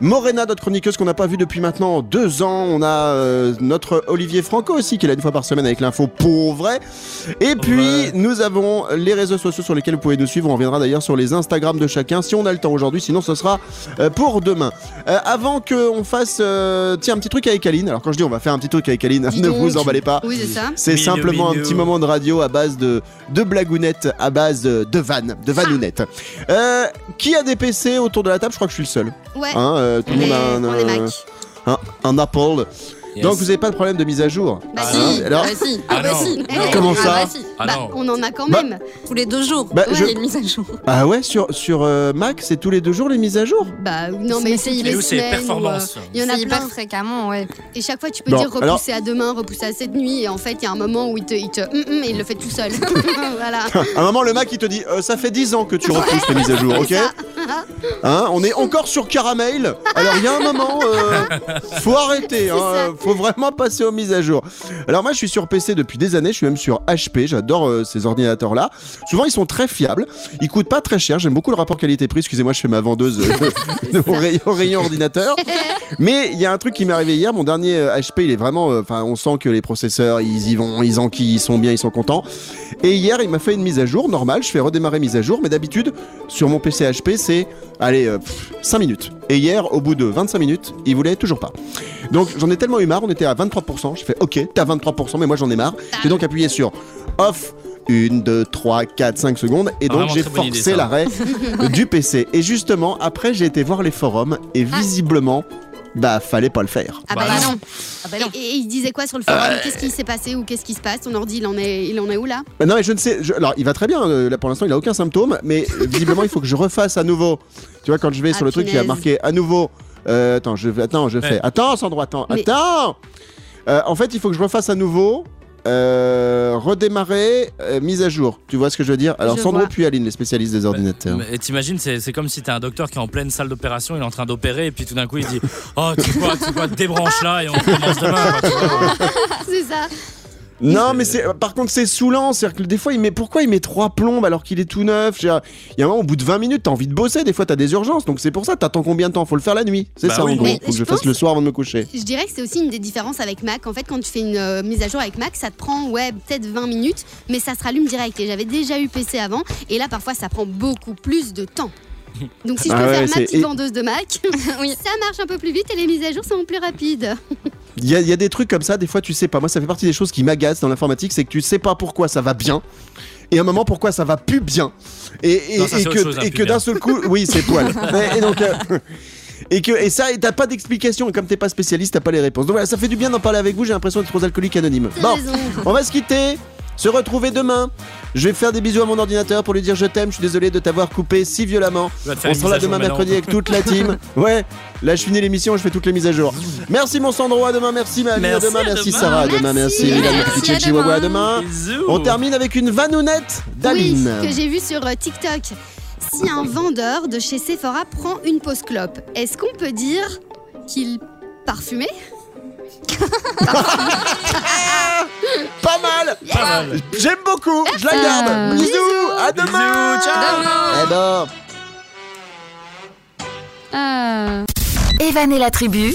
Morena, notre chroniqueuse qu'on n'a pas vue depuis maintenant deux ans. On a euh, notre Olivier Franco aussi, qui est là une fois par semaine avec l'info pour vrai. Et puis, Ouais. nous avons les réseaux sociaux sur lesquels vous pouvez nous suivre. On reviendra d'ailleurs sur les Instagram de chacun si on a le temps aujourd'hui. Sinon, ce sera euh, pour demain. Euh, avant qu'on fasse euh, tiens, un petit truc avec Aline. Alors, quand je dis on va faire un petit truc avec Aline, Dis ne donc. vous emballez pas. Oui, c'est ça. C'est Mignon, simplement un petit moment de radio à base de, de blagounettes, à base de, de vannes, de vanounettes. Euh, qui a des PC autour de la table? Je crois que je suis le seul. Ouais. Hein, euh, tout on le monde a un, Mac. un- un Apple. Yes. Donc vous n'avez pas de problème de mise à jour. Bah Ah, si. Hein, alors Bah si. Ah bah si. Comment ça Ah bah si. Ah Bah, non. on en a quand Bah, même. Tous les deux jours. Bah, Ouais, je- Il y a une mise à jour. Ah ouais, sur, sur euh, Mac, c'est tous les deux jours les mises à jour Bah non, mais c'est les semaines. euh, Il y en a hyper plein. fréquemment, ouais. Et chaque fois, tu peux Bon, dire alors- repousser à demain, repousser à cette nuit. Et en fait, il y a un moment où il te, il te, hum, hum, et il le fait tout seul. voilà. À un moment, le Mac il te dit euh, Ça fait 10 ans que tu repousses les mises à jour, ok Hein, On est encore sur Caramel. Alors il y a un moment, faut arrêter, hein, ça. Faut vraiment passer aux mises à jour. Alors moi je suis sur PC depuis des années, je suis même sur HP, j'adore euh, ces ordinateurs là. Souvent ils sont très fiables, ils coûtent pas très cher, j'aime beaucoup le rapport qualité-prix, excusez-moi je fais ma vendeuse euh, au, rayon, au rayon ordinateur. Mais il y a un truc qui m'est arrivé hier, mon dernier euh, HP il est vraiment, euh, enfin on sent que les processeurs ils y vont, ils enquillent, ils sont bien, ils sont contents. Et hier il m'a fait une mise à jour normale, je fais redémarrer mise à jour, mais d'habitude sur mon PC HP c'est, allez, 5 minutes. Et hier au bout de 25 minutes il voulait toujours pas. Donc j'en ai tellement eu marre, on était à 23%, je fais ok, t'as 23%, mais moi j'en ai marre. J'ai donc appuyé sur off. 1, 2, 3, 4, 5 secondes. Et donc Vraiment j'ai forcé l'arrêt du PC. Et justement, après j'ai été voir les forums et visiblement, bah fallait pas le faire. Ah bah, Bah non. non. Ah bah non. Et, et il disait quoi sur le forum? Qu'est-ce qui s'est passé ou qu'est-ce qui se passe? Ton ordi, il en est, il en est où là? Bah non mais je ne sais. je- alors il va très bien. euh, là pour l'instant il a aucun symptôme, mais euh, visiblement il faut que je refasse à nouveau. Tu vois quand je vais Ah, sur le truc il y a marqué à nouveau. Euh, attends je vais. Attends je fais. Ouais. Attends Sandro attends Mais- attends. Euh, en fait il faut que je refasse à nouveau. euh, redémarrer, euh, mise à jour. Tu vois ce que je veux dire? Alors Je Sandro vois. puis Aline, les spécialistes des ordinateurs. Mais t'imagines, c'est c'est comme si t'es un docteur qui est en pleine salle d'opération, il est en train d'opérer, et puis tout d'un coup il dit Oh, tu quoi, tu quoi, débranche là et on commence demain. quoi, tu vois. C'est ça. Non, mais c'est par contre c'est saoulant, c'est que des fois il met pourquoi il met trois plombes alors qu'il est tout neuf? Il y a un moment au bout de 20 minutes t'as envie de bosser, des fois t'as des urgences, donc c'est pour ça t'attends combien de temps? Faut le faire la nuit, c'est bah ça en gros. Faut que je, fasse le soir avant de me coucher. Je dirais que c'est aussi une des différences avec Mac. En fait, quand tu fais une euh, mise à jour avec Mac, ça te prend ouais peut-être 20 minutes, mais ça se rallume direct. Et j'avais déjà eu PC avant, et là parfois ça prend beaucoup plus de temps. Donc si je ah peux faire ma petite vendeuse de Mac, oui. ça marche un peu plus vite et les mises à jour sont plus rapides. Il y, a, des trucs comme ça, des fois tu sais pas. Moi, ça fait partie des choses qui m'agacent dans l'informatique, c'est que tu sais pas pourquoi ça va bien et à un moment pourquoi ça va plus bien. Et, que, d'un seul coup, oui, c'est poil. et, donc. Euh, et que et ça t'as pas d'explication et comme t'es pas spécialiste t'as pas les réponses donc voilà ça fait du bien d'en parler avec vous j'ai l'impression d'être aux alcooliques anonymes bon on va se quitter se retrouver demain. Je vais faire des bisous à mon ordinateur pour lui dire je t'aime. Je suis désolé de t'avoir coupé si violemment. On sera là demain mercredi avec toute la team. Ouais, là je finis l'émission, je fais toutes les mises à jour. Merci mon Sandro, à demain, merci ma merci à demain, merci Sarah, à demain, merci à demain. On termine avec une vanounette d'Aline. Oui, que j'ai vu sur euh, TikTok. Si un vendeur de chez Sephora prend une pause clope, est-ce qu'on peut dire qu'il parfumait? Pas mal, J'aime beaucoup, je la garde. Bisous, à demain. ciao. Eh ben. Evan et la tribu